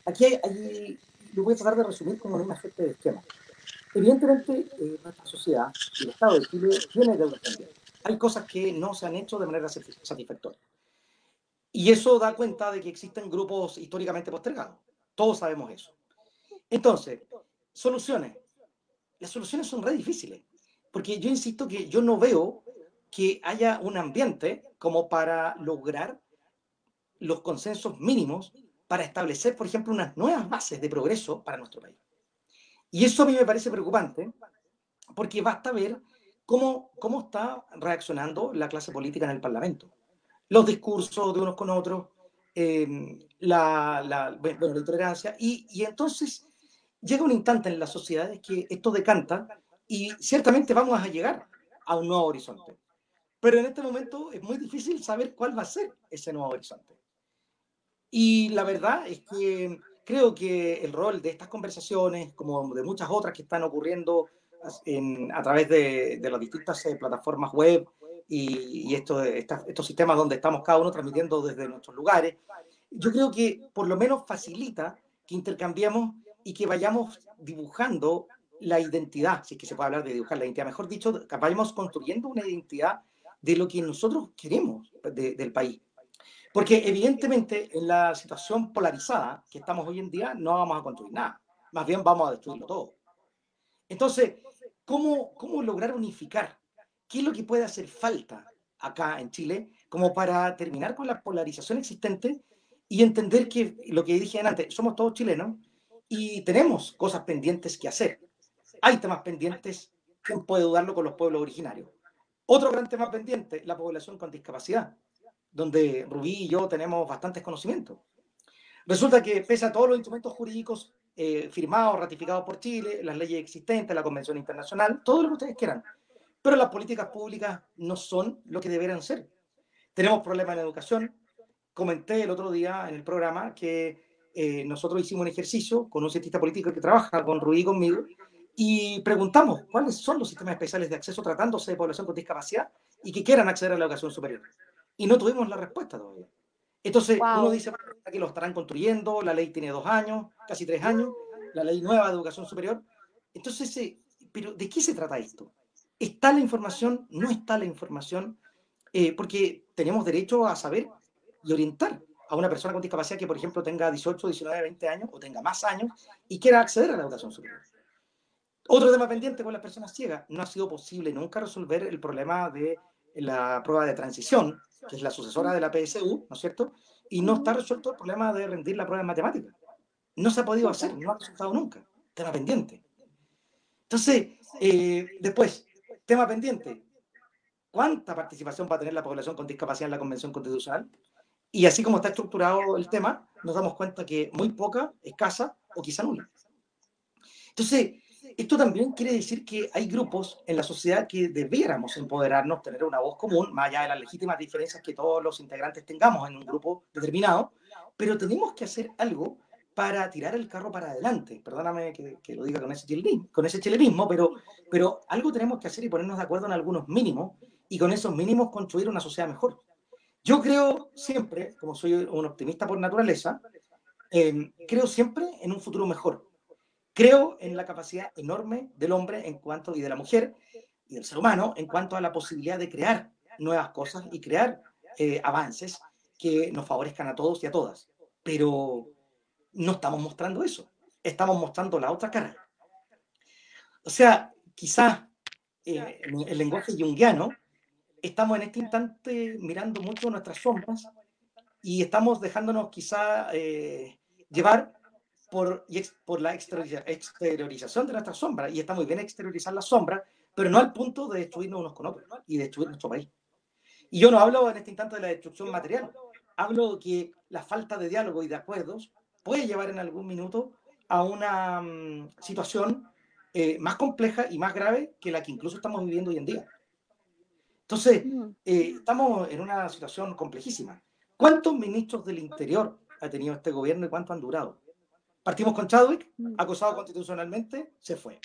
aquí hay, lo voy a tratar de resumir como una especie de esquema. Evidentemente, eh, nuestra sociedad y el Estado de Chile tiene deudas pendientes. Hay cosas que no se han hecho de manera satisfactoria. Y eso da cuenta de que existen grupos históricamente postergados. Todos sabemos eso. Entonces, soluciones las soluciones son re difíciles, porque yo insisto que yo no veo que haya un ambiente como para lograr los consensos mínimos para establecer, por ejemplo, unas nuevas bases de progreso para nuestro país. Y eso a mí me parece preocupante, porque basta ver cómo, cómo está reaccionando la clase política en el Parlamento. Los discursos de unos con otros, eh, la, la, bueno, la intolerancia, y, y entonces llega un instante en las sociedades que esto decanta y ciertamente vamos a llegar a un nuevo horizonte. Pero en este momento es muy difícil saber cuál va a ser ese nuevo horizonte. Y la verdad es que creo que el rol de estas conversaciones, como de muchas otras que están ocurriendo a través de, las distintas eh, plataformas web y, y estos, estos sistemas donde estamos cada uno transmitiendo desde nuestros lugares, yo creo que por lo menos facilita que intercambiemos y que vayamos dibujando la identidad, si es que se puede hablar de dibujar la identidad, mejor dicho, que vayamos construyendo una identidad de lo que nosotros queremos del país. Porque evidentemente en la situación polarizada que estamos hoy en día no vamos a construir nada, más bien vamos a destruirlo todo. Entonces, ¿cómo, cómo lograr unificar? ¿Qué es lo que puede hacer falta acá en Chile como para terminar con la polarización existente y entender que lo que dije antes, somos todos chilenos, y tenemos cosas pendientes que hacer. Hay temas pendientes, ¿quién puede dudarlo con los pueblos originarios? Otro gran tema pendiente, la población con discapacidad, donde Rubí y yo tenemos bastantes conocimientos. Resulta que pese a todos los instrumentos jurídicos eh, firmados, ratificados por Chile, las leyes existentes, la Convención Internacional, todo lo que ustedes quieran, pero las políticas públicas no son lo que deberían ser. Tenemos problemas en educación. Comenté el otro día en el programa que eh, nosotros hicimos un ejercicio con un cientista político que trabaja con Rubí y conmigo y preguntamos cuáles son los sistemas especiales de acceso tratándose de población con discapacidad y que quieran acceder a la educación superior. Y no tuvimos la respuesta todavía. Entonces, uno dice que lo estarán construyendo, la ley tiene dos años, casi tres años, la ley nueva de educación superior. Entonces, pero ¿de qué se trata esto? ¿Está la información? ¿No está la información? Eh, porque tenemos derecho a saber y orientar a una persona con discapacidad que, por ejemplo, tenga 18, 19, 20 años o tenga más años y quiera acceder a la educación superior. Otro tema pendiente con las personas ciegas. No ha sido posible nunca resolver el problema de la prueba de transición, que es la sucesora de la PSU, ¿no es cierto? Y no está resuelto el problema de rendir la prueba de matemáticas. No se ha podido hacer, no ha resultado nunca. Tema pendiente. Entonces, eh, después, tema pendiente. ¿Cuánta participación va a tener la población con discapacidad en la Convención Constitucional? Y así como está estructurado el tema, nos damos cuenta que muy poca, escasa o quizá nula. Entonces, esto también quiere decir que hay grupos en la sociedad que debiéramos empoderarnos, tener una voz común, más allá de las legítimas diferencias que todos los integrantes tengamos en un grupo determinado, pero tenemos que hacer algo para tirar el carro para adelante. Perdóname que, lo diga con ese, chilenismo, con ese chilenismo, pero, pero algo tenemos que hacer y ponernos de acuerdo en algunos mínimos y con esos mínimos construir una sociedad mejor. Yo creo siempre, como soy un optimista por naturaleza, eh, creo siempre en un futuro mejor Creo en la capacidad enorme del hombre en cuanto, y de la mujer y del ser humano en cuanto a la posibilidad de crear nuevas cosas y crear eh, avances que nos favorezcan a todos y a todas. Pero no estamos mostrando eso, estamos mostrando la otra cara. O sea, quizás eh, el lenguaje junguiano estamos en este instante mirando mucho nuestras sombras y estamos dejándonos quizá eh, llevar por, por la exteriorización de nuestra sombra. Y está muy bien exteriorizar la sombra, pero no al punto de destruirnos unos con otros y destruir nuestro país. Y yo no hablo en este instante de la destrucción material, hablo que la falta de diálogo y de acuerdos puede llevar en algún minuto a una mm, situación eh, más compleja y más grave que la que incluso estamos viviendo hoy en día. Entonces, mm. eh, estamos en una situación complejísima. ¿Cuántos ministros del Interior ha tenido este gobierno y cuánto han durado? Partimos con Chadwick, mm. acusado constitucionalmente, se fue.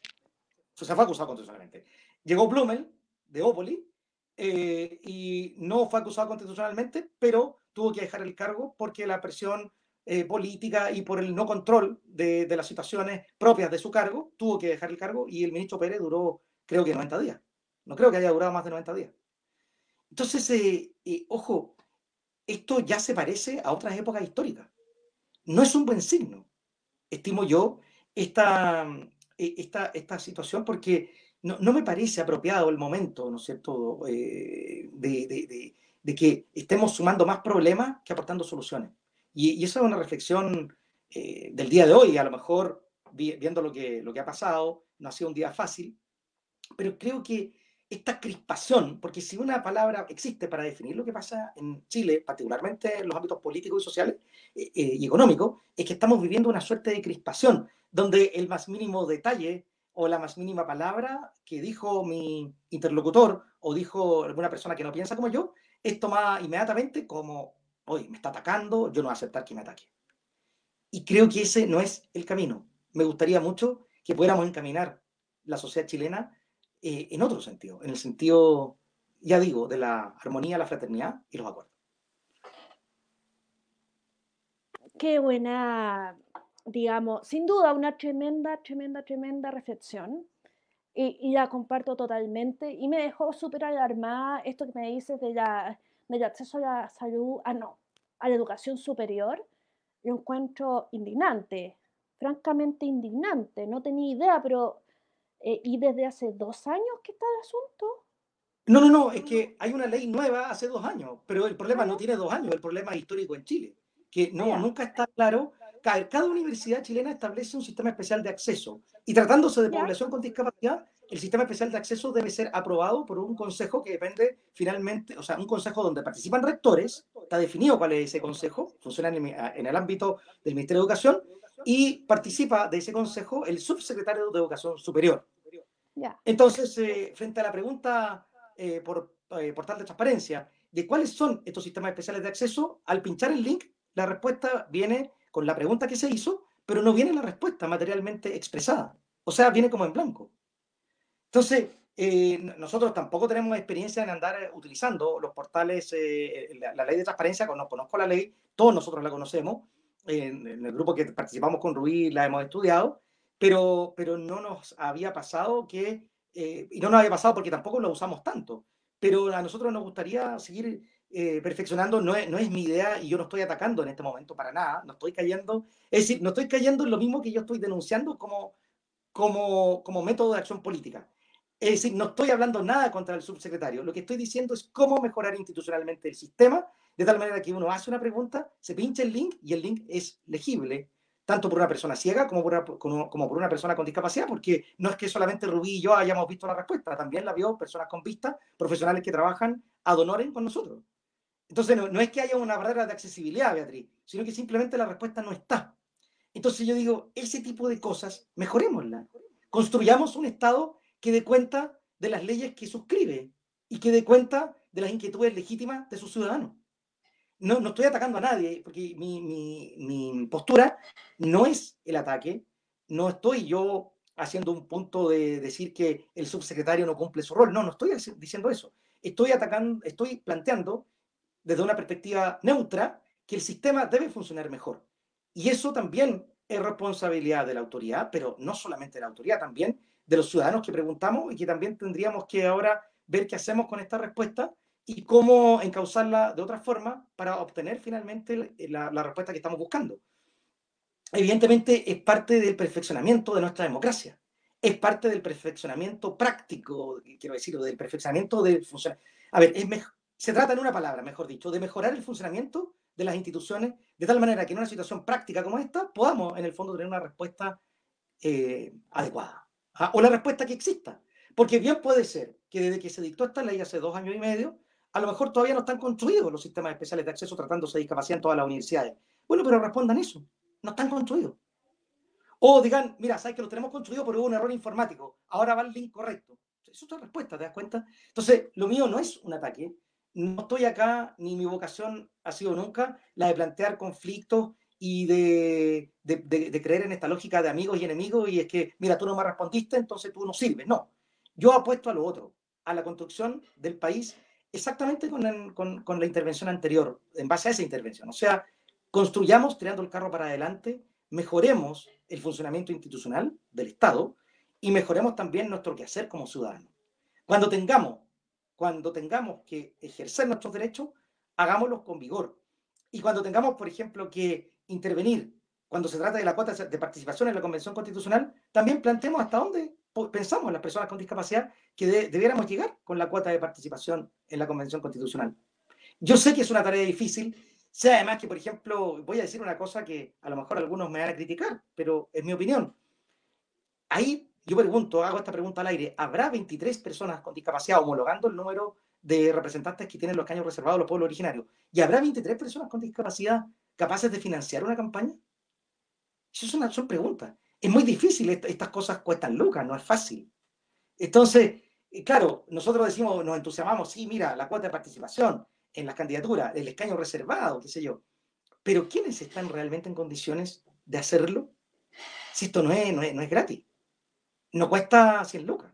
Se fue acusado constitucionalmente. Llegó Blumel, de Opoli, eh, y no fue acusado constitucionalmente, pero tuvo que dejar el cargo porque la presión eh, política y por el no control de, las situaciones propias de su cargo, tuvo que dejar el cargo y el ministro Pérez duró, creo que 90 días. No creo que haya durado más de 90 días. Entonces, eh, ojo, esto ya se parece a otras épocas históricas. No es un buen signo estimo yo, esta, e, esta, esta situación porque no, no, me parece apropiado el momento, ¿no es cierto?, eh, de, de, de, que estemos sumando más problemas que aportando soluciones. Y, y esa es una reflexión eh, del día de hoy, a lo mejor viendo lo que, lo que ha pasado, no ha sido un día fácil, pero creo que esta crispación, porque si una palabra existe para definir lo que pasa en Chile, particularmente en los ámbitos políticos y sociales eh, eh, y económicos, es que estamos viviendo una suerte de crispación, donde el más mínimo detalle o la más mínima palabra que dijo mi interlocutor o dijo alguna persona que no piensa como yo, es tomada inmediatamente como, hoy me está atacando, yo no voy a aceptar que me ataque. Y creo que ese no es el camino. Me gustaría mucho que pudiéramos encaminar la sociedad chilena eh, en otro sentido, en el sentido, ya digo, de la armonía, la fraternidad y los acuerdos. Qué buena, digamos, sin duda una tremenda, tremenda, tremenda reflexión. Y, la comparto totalmente. Y me dejó súper alarmada esto que me dices de la, del acceso a la salud, ah, no, a la educación superior. Lo encuentro indignante, francamente indignante. No tenía idea, pero eh, ¿Y desde hace dos años que está el asunto? No, no, no, es que hay una ley nueva hace dos años, pero el problema no tiene dos años, el problema es histórico en Chile, que no, nunca está claro. Cada, universidad chilena establece un sistema especial de acceso y tratándose de población con discapacidad, el sistema especial de acceso debe ser aprobado por un consejo que depende finalmente, o sea, un consejo donde participan rectores, está definido cuál es ese consejo, funciona en el, en el ámbito del Ministerio de Educación, y participa de ese consejo el subsecretario de Educación Superior. Entonces, eh, frente a la pregunta eh, por eh, portal de transparencia de cuáles son estos sistemas especiales de acceso, al pinchar el link, la respuesta viene con la pregunta que se hizo, pero no viene la respuesta materialmente expresada. O sea, viene como en blanco. Entonces, nosotros tampoco tenemos experiencia en andar utilizando los portales, la, la, ley de transparencia, no conozco la ley, todos nosotros la conocemos, en, el grupo que participamos con Rubí la hemos estudiado, pero, pero no nos había pasado que eh, y no nos había pasado porque tampoco lo usamos tanto, pero a nosotros nos gustaría seguir eh, perfeccionando, no es, no es mi idea y yo no estoy atacando en este momento para nada, no estoy cayendo, es decir, no estoy cayendo en lo mismo que yo estoy denunciando como, como, como método de acción política. Es decir, no estoy hablando nada contra el subsecretario, lo que estoy diciendo es cómo mejorar institucionalmente el sistema, de tal manera que uno hace una pregunta, se pincha el link y el link es legible tanto por una persona ciega como por una, como, por una persona con discapacidad, porque no es que solamente Rubí y yo hayamos visto la respuesta, también la vio personas con vista, profesionales que trabajan ad honorem con nosotros. Entonces, no, es que haya una barrera de accesibilidad, Beatriz, sino que simplemente la respuesta no está. Entonces yo digo, ese tipo de cosas, mejorémosla. Construyamos un Estado que dé cuenta de las leyes que suscribe y que dé cuenta de las inquietudes legítimas de sus ciudadanos no, no estoy atacando a nadie, porque mi, mi, postura no es el ataque, no estoy yo haciendo un punto de decir que el subsecretario no cumple su rol, no, no estoy diciendo eso. Estoy atacando, estoy planteando desde una perspectiva neutra que el sistema debe funcionar mejor. Y eso también es responsabilidad de la autoridad, pero no solamente de la autoridad, también de los ciudadanos que preguntamos y que también tendríamos que ahora ver qué hacemos con esta respuesta y cómo encauzarla de otra forma para obtener finalmente la, respuesta que estamos buscando. Evidentemente es parte del perfeccionamiento de nuestra democracia, es parte del perfeccionamiento práctico, quiero decir, del perfeccionamiento del funcionamiento. A ver, es se trata en una palabra, mejor dicho, de mejorar el funcionamiento de las instituciones de tal manera que en una situación práctica como esta podamos en el fondo tener una respuesta eh, adecuada ¿ah? o la respuesta que exista. Porque bien puede ser que desde que se dictó esta ley hace dos años y medio, a lo mejor todavía no están construidos los sistemas especiales de acceso tratándose de discapacidad en todas las universidades. Bueno, pero respondan eso. No están construidos. O digan, mira, sabes que lo tenemos construido, pero hubo un error informático. Ahora va el link correcto. Es otra respuesta, ¿te das cuenta? Entonces, lo mío no es un ataque. No estoy acá, ni mi vocación ha sido nunca la de plantear conflictos y de, de, creer en esta lógica de amigos y enemigos y es que, mira, tú no me respondiste, entonces tú no sirves. No, yo apuesto a lo otro, a la construcción del país exactamente con, la intervención anterior, en base a esa intervención. O sea, construyamos tirando el carro para adelante, mejoremos el funcionamiento institucional del Estado y mejoremos también nuestro quehacer como ciudadanos. Cuando tengamos, cuando tengamos que ejercer nuestros derechos, hagámoslos con vigor. Y cuando tengamos, por ejemplo, que intervenir cuando se trata de la cuota de participación en la Convención Constitucional, también planteemos hasta dónde pensamos las personas con discapacidad que debiéramos llegar con la cuota de participación en la Convención Constitucional. Yo sé que es una tarea difícil, sé además que, por ejemplo, voy a decir una cosa que a lo mejor algunos me van a criticar, pero es mi opinión. Ahí yo pregunto, hago esta pregunta al aire, ¿habrá 23 personas con discapacidad homologando el número de representantes que tienen los caños reservados a los pueblos originarios? ¿Y habrá 23 personas con discapacidad capaces de financiar una campaña? Eso es una, son preguntas es muy difícil, estas cosas cuestan lucas, no es fácil. Entonces, eh, claro, nosotros decimos, nos entusiasmamos, sí, mira, la cuota de participación en las candidaturas, el escaño reservado, qué sé yo. Pero ¿quiénes están realmente en condiciones de hacerlo? Si esto no es, no es, gratis. No cuesta 100 lucas.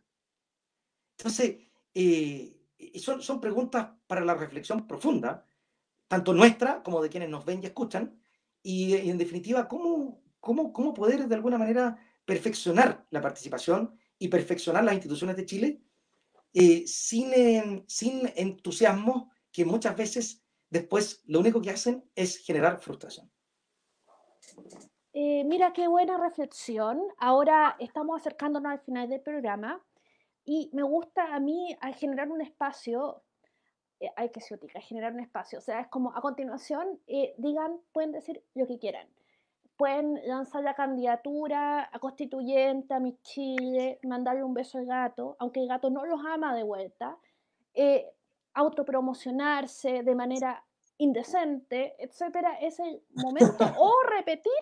Entonces, eh, son, son preguntas para la reflexión profunda, tanto nuestra como de quienes nos ven y escuchan, y en definitiva, ¿cómo, cómo, poder de alguna manera perfeccionar la participación y perfeccionar las instituciones de Chile eh, sin, sin entusiasmo que muchas veces después lo único que hacen es generar frustración. Eh, mira, qué buena reflexión. Ahora estamos acercándonos al final del programa y me gusta a mí generar un espacio, eh, hay que ser generar un espacio, o sea, es como a continuación, digan, pueden decir lo que quieran pueden lanzar la candidatura a constituyente, a mi Chile, mandarle un beso al gato, aunque el gato no los ama de vuelta, eh, autopromocionarse de manera indecente, etcétera, es el momento, *laughs* o repetir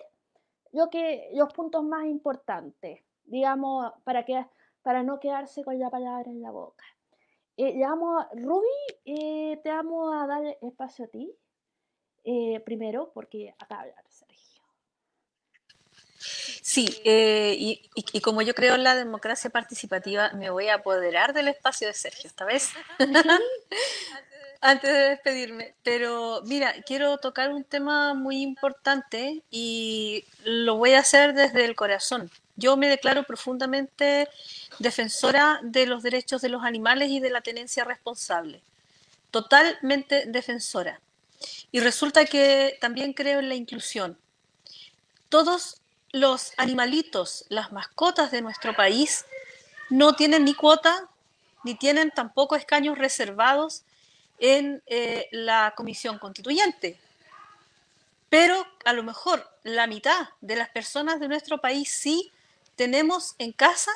lo que, los puntos más importantes, digamos, para, que, para no quedarse con la palabra en la boca. Eh, Ruby, eh, te vamos a dar espacio a ti, eh, primero, porque acá Sí, eh, y, como yo creo en la democracia participativa, me voy a apoderar del espacio de Sergio esta vez. *laughs* antes de despedirme, pero mira, quiero tocar un tema muy importante y lo voy a hacer desde el corazón. Yo me declaro profundamente defensora de los derechos de los animales y de la tenencia responsable. Totalmente defensora. Y resulta que también creo en la inclusión. Todos los animalitos, las mascotas de nuestro país, no tienen ni cuota, ni tienen tampoco escaños reservados en eh, la comisión constituyente. Pero a lo mejor la mitad de las personas de nuestro país sí tenemos en casa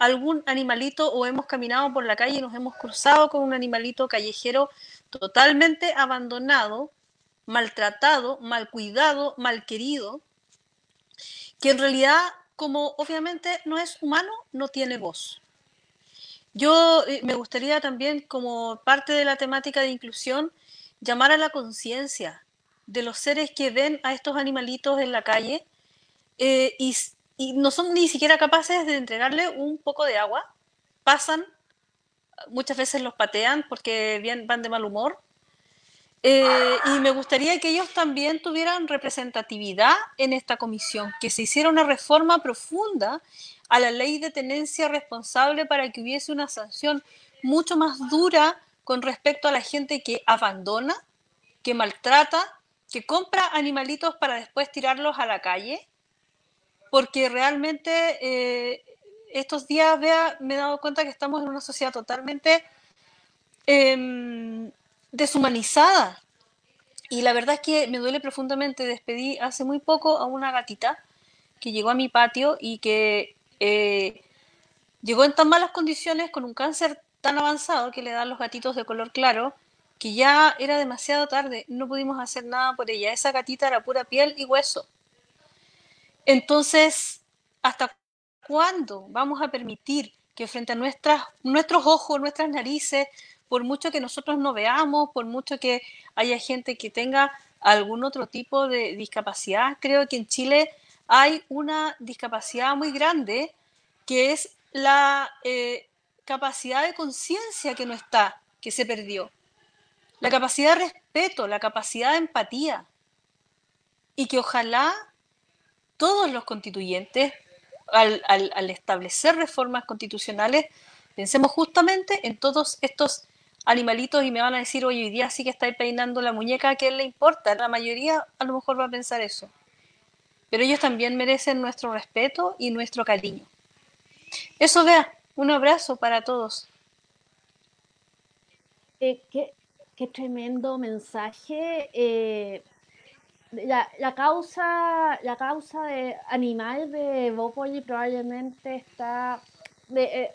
algún animalito o hemos caminado por la calle y nos hemos cruzado con un animalito callejero totalmente abandonado, maltratado, mal cuidado, mal querido, que en realidad, como obviamente no es humano, no tiene voz. Yo eh, me gustaría también, como parte de la temática de inclusión, llamar a la conciencia de los seres que ven a estos animalitos en la calle eh, y, no son ni siquiera capaces de entregarle un poco de agua. Pasan, muchas veces los patean porque van de mal humor. Eh, y me gustaría que ellos también tuvieran representatividad en esta comisión, que se hiciera una reforma profunda a la ley de tenencia responsable para que hubiese una sanción mucho más dura con respecto a la gente que abandona, que maltrata, que compra animalitos para después tirarlos a la calle, porque realmente eh, estos días vea, me he dado cuenta que estamos en una sociedad totalmente em, deshumanizada. Y la verdad es que me duele profundamente. Despedí hace muy poco a una gatita que llegó a mi patio y que eh, llegó en tan malas condiciones con un cáncer tan avanzado que le dan los gatitos de color claro que ya era demasiado tarde, no pudimos hacer nada por ella. Esa gatita era pura piel y hueso. Entonces, ¿hasta cuándo vamos a permitir que frente a nuestras, nuestros ojos, nuestras narices, por mucho que nosotros no veamos, por mucho que haya gente que tenga algún otro tipo de discapacidad, creo que en Chile hay una discapacidad muy grande que es la eh, capacidad de conciencia que no está, que se perdió. La capacidad de respeto, la capacidad de empatía. Y que ojalá todos los constituyentes, al, al establecer reformas constitucionales, pensemos justamente en todos estos animalitos y me van a decir, hoy día sí que estáis peinando la muñeca, ¿a quién le importa? La mayoría a lo mejor va a pensar eso pero ellos también merecen nuestro respeto y nuestro cariño. Eso vea, un abrazo para todos. Eh, qué, tremendo mensaje. Eh, la, causa, la causa de animal de Bópoli probablemente está... Eh,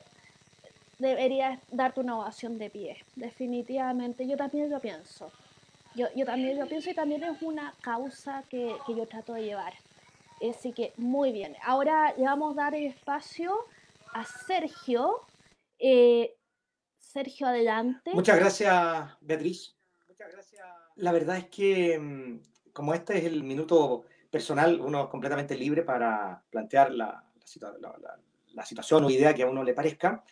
debería darte una ovación de pie, definitivamente. Yo también lo pienso. Yo, yo también lo pienso y también es una causa que, que yo trato de llevar. Así que muy bien. Ahora le vamos a dar espacio a Sergio. Eh, Sergio, adelante. Muchas gracias, Beatriz. Muchas gracias. La verdad es que, mm, como este es el minuto personal, uno es completamente libre para plantear la, situación o idea que a uno le parezca.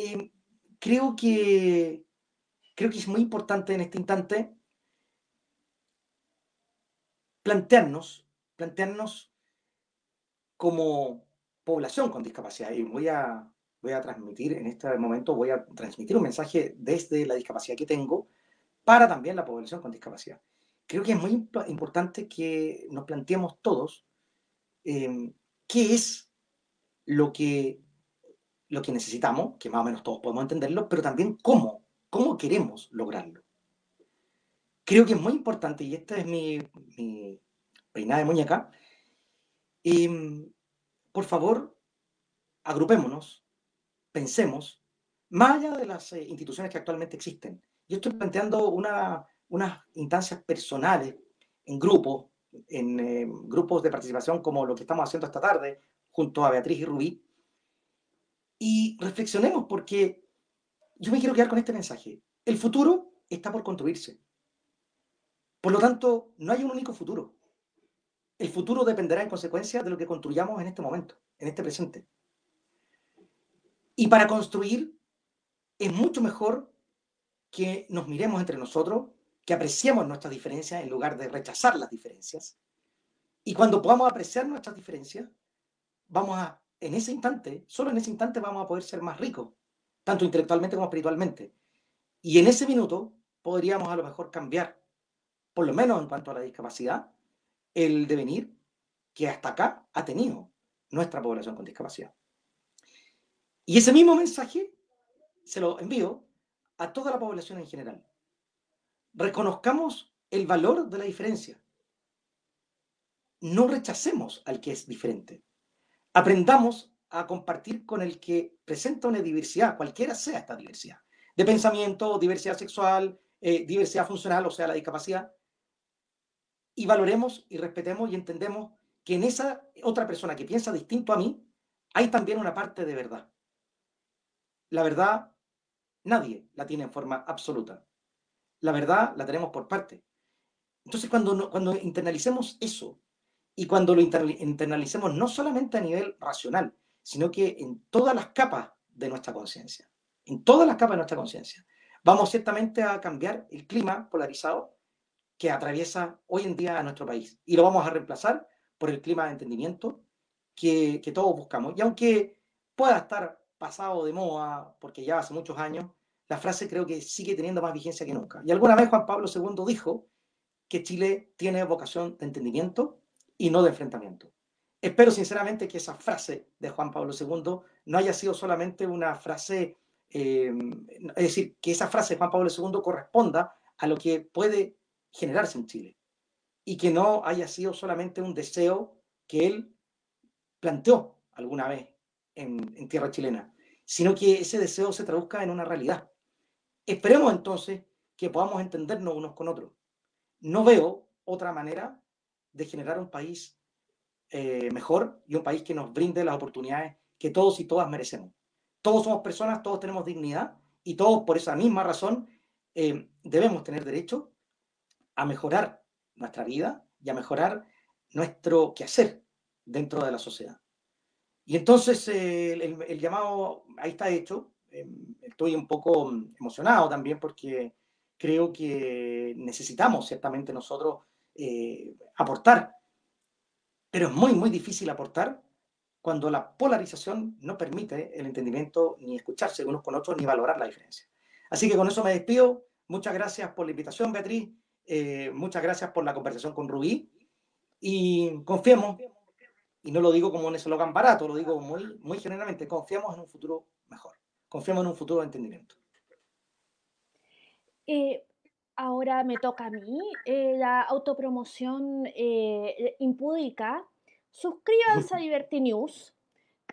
Eh, creo, que, creo que es muy importante en este instante plantearnos plantearnos como población con discapacidad. Y voy a, voy a transmitir en este momento, voy a transmitir un mensaje desde la discapacidad que tengo para también la población con discapacidad. Creo que es muy importante que nos planteemos todos em, qué es lo que, lo que necesitamos, que más o menos todos podemos entenderlo, pero también cómo, cómo queremos lograrlo. Creo que es muy importante, y esta es mi, mi, peinada de muñeca. Mm, por favor, agrupémonos, pensemos, más allá de las eh, instituciones que actualmente existen. Yo estoy planteando una, unas instancias personales en grupos, en eh, grupos de participación como lo que estamos haciendo esta tarde junto a Beatriz y Rubí, y reflexionemos porque yo me quiero quedar con este mensaje. El futuro está por construirse. Por lo tanto, no hay un único futuro el futuro dependerá en consecuencia de lo que construyamos en este momento, en este presente. Y para construir es mucho mejor que nos miremos entre nosotros, que apreciemos nuestras diferencias en lugar de rechazar las diferencias. Y cuando podamos apreciar nuestras diferencias, vamos a, en ese instante, solo en ese instante vamos a poder ser más ricos, tanto intelectualmente como espiritualmente. Y en ese minuto podríamos a lo mejor cambiar, por lo menos en cuanto a la discapacidad, el devenir que hasta acá ha tenido nuestra población con discapacidad. Y ese mismo mensaje se lo envío a toda la población en general. Reconozcamos el valor de la diferencia. No rechacemos al que es diferente. Aprendamos a compartir con el que presenta una diversidad, cualquiera sea esta diversidad, de pensamiento, diversidad sexual, eh, diversidad funcional, o sea, la discapacidad, y valoremos y respetemos y entendemos que en esa otra persona que piensa distinto a mí, hay también una parte de verdad. La verdad nadie la tiene en forma absoluta. La verdad la tenemos por parte. Entonces, cuando, cuando internalicemos eso y cuando lo internalicemos no solamente a nivel racional, sino que en todas las capas de nuestra conciencia, en todas las capas de nuestra conciencia, vamos ciertamente a cambiar el clima polarizado que atraviesa hoy en día a nuestro país. Y lo vamos a reemplazar por el clima de entendimiento que, que todos buscamos. Y aunque pueda estar pasado de moda, porque ya hace muchos años, la frase creo que sigue teniendo más vigencia que nunca. Y alguna vez Juan Pablo II dijo que Chile tiene vocación de entendimiento y no de enfrentamiento. Espero sinceramente que esa frase de Juan Pablo II no haya sido solamente una frase, eh, es decir, que esa frase de Juan Pablo II corresponda a lo que puede generarse en Chile y que no haya sido solamente un deseo que él planteó alguna vez en, tierra chilena, sino que ese deseo se traduzca en una realidad. Esperemos entonces que podamos entendernos unos con otros. No veo otra manera de generar un país eh, mejor y un país que nos brinde las oportunidades que todos y todas merecemos. Todos somos personas, todos tenemos dignidad y todos por esa misma razón eh, debemos tener derecho a mejorar nuestra vida y a mejorar nuestro quehacer dentro de la sociedad. Y entonces eh, el, llamado ahí está hecho. Em, estoy un poco emocionado también porque creo que necesitamos ciertamente nosotros eh, aportar, pero es muy, muy difícil aportar cuando la polarización no permite el entendimiento ni escucharse unos con otros ni valorar la diferencia. Así que con eso me despido. Muchas gracias por la invitación, Beatriz. Eh, muchas gracias por la conversación con Rubí. Y confiemos y no lo digo como un eslogan barato, lo digo muy, muy generalmente, confiamos en un futuro mejor, confiamos en un futuro de entendimiento. Eh, ahora me toca a mí eh, la autopromoción eh, impúdica. Suscríbanse a *laughs* Liberty News.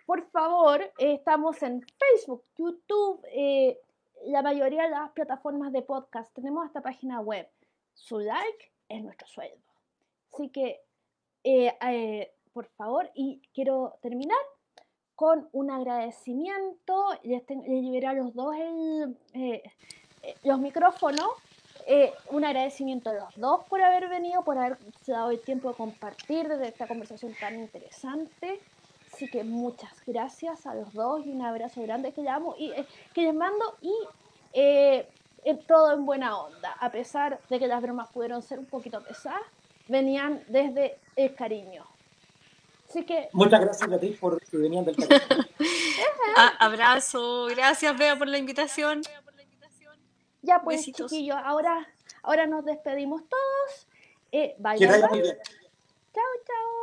Por favor, estamos en Facebook, YouTube, la mayoría de las plataformas de podcast. Tenemos esta página web. Su like es nuestro sueldo. Así que por favor. Y quiero terminar con un agradecimiento. Les, liberé a los dos el, eh, eh, los micrófonos. Eh, un agradecimiento a los dos por haber venido, por haberse dado el tiempo de compartir desde esta conversación tan interesante. Así que muchas gracias a los dos y un abrazo grande que, y, que les mando y todo en buena onda. A pesar de que las bromas pudieron ser un poquito pesadas, venían desde el cariño. Muchas gracias a ti por que venían del *laughs* Abrazo, gracias Bea por la invitación. Ya pues, chiquillos, ahora, ahora nos despedimos todos. Eh, bye, bye. Chao, chao.